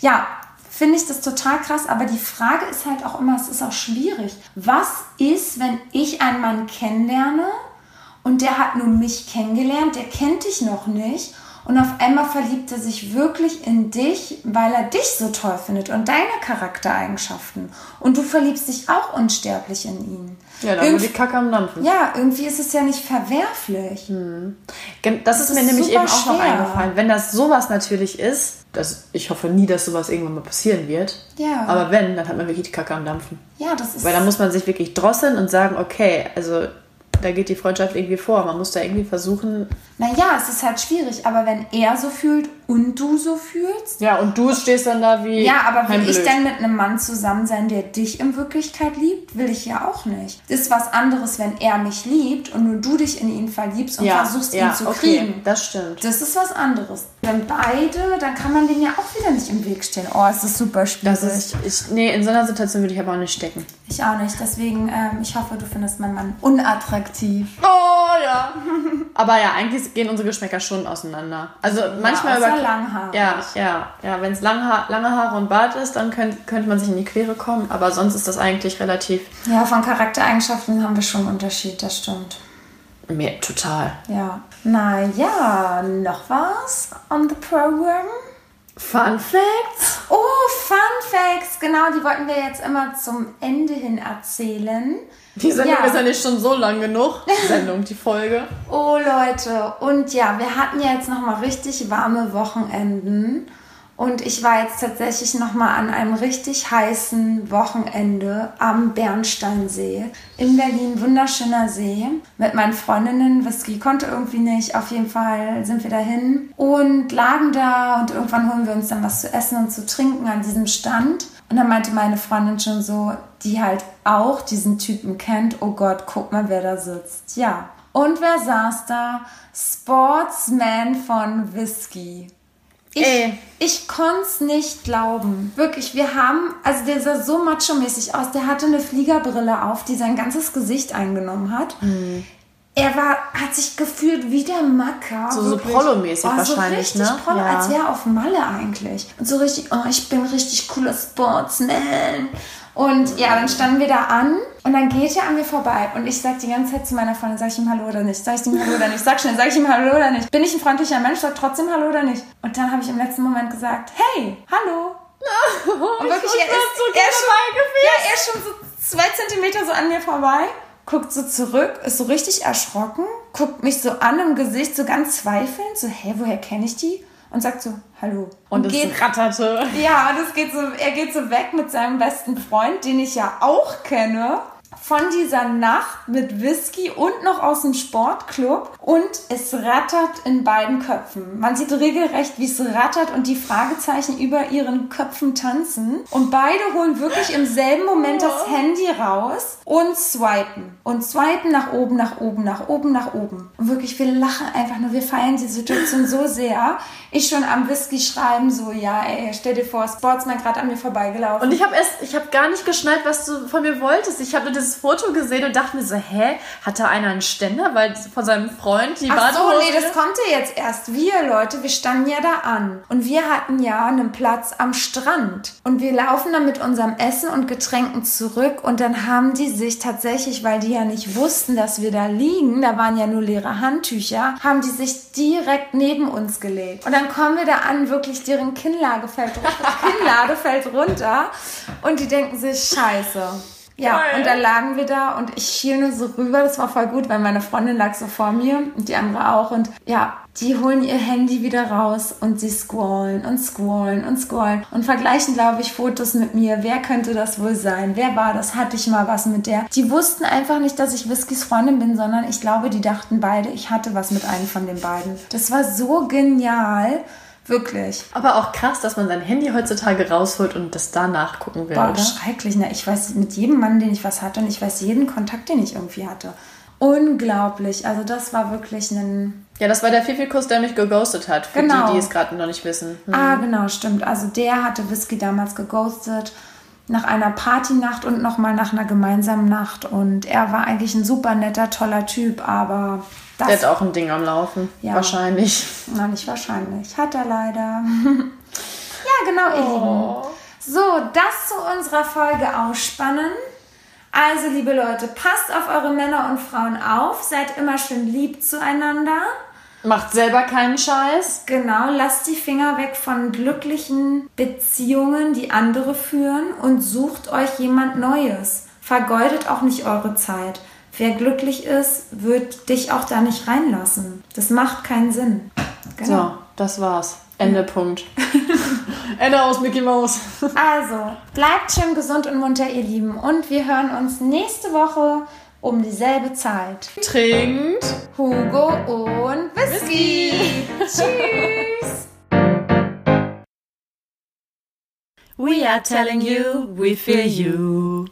ja, finde ich das total krass. Aber die Frage ist halt auch immer, es ist auch schwierig. Was ist, wenn ich einen Mann kennenlerne und der hat nun mich kennengelernt, der kennt dich noch nicht und auf einmal verliebt er sich wirklich in dich, weil er dich so toll findet und deine Charaktereigenschaften. Und du verliebst dich auch unsterblich in ihn. Ja, da wir die Kacke am Dampfen. Ja, irgendwie ist es ja nicht verwerflich. Hm. Das, ist mir nämlich eben auch noch eingefallen. Wenn das sowas natürlich ist, das, ich hoffe nie, dass sowas irgendwann mal passieren wird. Ja. Aber wenn, dann hat man wirklich die Kacke am Dampfen. Ja, das ist. Weil dann muss man sich wirklich drosseln und sagen, okay, also da geht die Freundschaft irgendwie vor. Man muss da irgendwie versuchen. Naja, es ist halt schwierig, aber wenn er so fühlt und du so fühlst. Ja, und du stehst dann da wie. Ja, aber will ich denn mit einem Mann zusammen sein, der dich in Wirklichkeit liebt? Will ich ja auch nicht. Das ist was anderes, wenn er mich liebt und nur du dich in ihn verliebst und ja, versuchst, ja, ihn zu okay, kriegen. Das stimmt. Das ist was anderes. Wenn beide, dann kann man dem ja auch wieder nicht im Weg stehen. Oh, es ist super schwierig. Das ist, ich, nee, in so einer Situation würde ich aber auch nicht stecken. Ich auch nicht. Deswegen, ähm, ich hoffe, du findest meinen Mann unattraktiv. Oh ja. aber ja, eigentlich gehen unsere Geschmäcker schon auseinander. Also manchmal ja, über Langhaar. Ja, ja, ja. Wenn es lange, ha lange Haare und Bart ist, dann könnt, könnte man sich in die Quere kommen. Aber sonst ist das eigentlich relativ. Ja, von Charaktereigenschaften haben wir schon einen Unterschied, das stimmt. Mir total. Ja. Naja, noch was on the program? Fun Facts? Oh, Fun Facts! Genau, die wollten wir jetzt immer zum Ende hin erzählen. Die Sendung ja. ist ja nicht schon so lang genug. Die Sendung, die Folge. oh Leute, und ja, wir hatten ja jetzt nochmal richtig warme Wochenenden. Und ich war jetzt tatsächlich nochmal an einem richtig heißen Wochenende am Bernsteinsee in Berlin. Wunderschöner See. Mit meinen Freundinnen. Whisky konnte irgendwie nicht. Auf jeden Fall sind wir dahin und lagen da. Und irgendwann holen wir uns dann was zu essen und zu trinken an diesem Stand. Und dann meinte meine Freundin schon so, die halt auch diesen Typen kennt. Oh Gott, guck mal, wer da sitzt. Ja. Und wer saß da? Sportsman von Whisky. Ich, ich konnte es nicht glauben. Wirklich, wir haben, also der sah so macho-mäßig aus. Der hatte eine Fliegerbrille auf, die sein ganzes Gesicht eingenommen hat. Mhm. Er war, hat sich gefühlt wie der Macker. So, so Prollo-mäßig oh, wahrscheinlich, so richtig ne? Prollo, ja. als wäre er auf Malle eigentlich. Und so richtig, oh, ich bin richtig cooler Sportsman. Und ja, dann standen wir da an und dann geht er an mir vorbei und ich sag die ganze Zeit zu meiner Freundin, sag ich ihm Hallo oder nicht? Sag ich ihm Hallo oder nicht? Sag schnell, sag ich ihm Hallo oder nicht? Bin ich ein freundlicher Mensch? Sag trotzdem Hallo oder nicht? Und dann habe ich im letzten Moment gesagt, hey, hallo. und wirklich, er ist, so er, schon, ja, er ist schon so zwei Zentimeter so an mir vorbei, guckt so zurück, ist so richtig erschrocken, guckt mich so an im Gesicht, so ganz zweifelnd, so, hä, woher kenne ich die? und sagt so, hallo. Und, und es geht, ratterte. Ja, das geht so, er geht so weg mit seinem besten Freund, den ich ja auch kenne von dieser Nacht mit Whisky und noch aus dem Sportclub und es rattert in beiden Köpfen. Man sieht regelrecht, wie es rattert und die Fragezeichen über ihren Köpfen tanzen und beide holen wirklich im selben Moment das Handy raus und swipen und swipen nach oben, nach oben, nach oben, nach oben. Und wirklich, wir lachen einfach nur, wir feiern die Situation so sehr. Ich schon am Whisky schreiben, so, ja, ey, stell dir vor, Sportsman gerade an mir vorbeigelaufen. Und ich habe erst, ich habe gar nicht geschnallt, was du von mir wolltest. Ich habe dieses Foto gesehen und dachte mir so, hä, hat da einer einen Ständer, weil von seinem Freund die Ach so, nee, das kommt ja jetzt erst. Wir, Leute, wir standen ja da an. Und wir hatten ja einen Platz am Strand. Und wir laufen dann mit unserem Essen und Getränken zurück und dann haben die sich tatsächlich, weil die ja nicht wussten, dass wir da liegen, da waren ja nur leere Handtücher, haben die sich direkt neben uns gelegt. Und dann kommen wir da an, wirklich deren Kinnlage fällt, Kinnlade fällt runter und die denken sich, scheiße. Ja, Geil. und dann lagen wir da und ich schiel nur so rüber. Das war voll gut, weil meine Freundin lag so vor mir und die andere auch. Und ja, die holen ihr Handy wieder raus und sie scrollen und scrollen und scrollen und vergleichen, glaube ich, Fotos mit mir. Wer könnte das wohl sein? Wer war das? Hatte ich mal was mit der? Die wussten einfach nicht, dass ich Whiskys Freundin bin, sondern ich glaube, die dachten beide, ich hatte was mit einem von den beiden. Das war so genial. Wirklich. Aber auch krass, dass man sein Handy heutzutage rausholt und das danach gucken will. Boah, oder? schrecklich. Ne? Ich weiß mit jedem Mann, den ich was hatte und ich weiß jeden Kontakt, den ich irgendwie hatte. unglaublich. Also das war wirklich ein Ja, das war der Fifi-Kuss, der mich geghostet hat. Für Genau. die, die es gerade noch nicht wissen. Hm. Ah, genau, stimmt. Also der hatte Whisky damals geghostet nach einer Partynacht und nochmal nach einer gemeinsamen Nacht. Und er war eigentlich ein super netter, toller Typ, aber das Der hat auch ein Ding am Laufen. Ja. Wahrscheinlich. Na, nicht wahrscheinlich. Hat er leider. ja, genau, ihr Lieben. So, das zu unserer Folge ausspannen. Also, liebe Leute, passt auf eure Männer und Frauen auf. Seid immer schön lieb zueinander. Macht selber keinen Scheiß. Genau, lasst die Finger weg von glücklichen Beziehungen, die andere führen und sucht euch jemand Neues. Vergeudet auch nicht eure Zeit. Wer glücklich ist, wird dich auch da nicht reinlassen. Das macht keinen Sinn. Genau. So, das war's. Ende Punkt. Ende aus Mickey Mouse. Also, bleibt schön gesund und munter, ihr Lieben. Und wir hören uns nächste Woche um dieselbe Zeit. Trinkt. Hugo und Whisky. Tschüss. We are telling you, we feel you.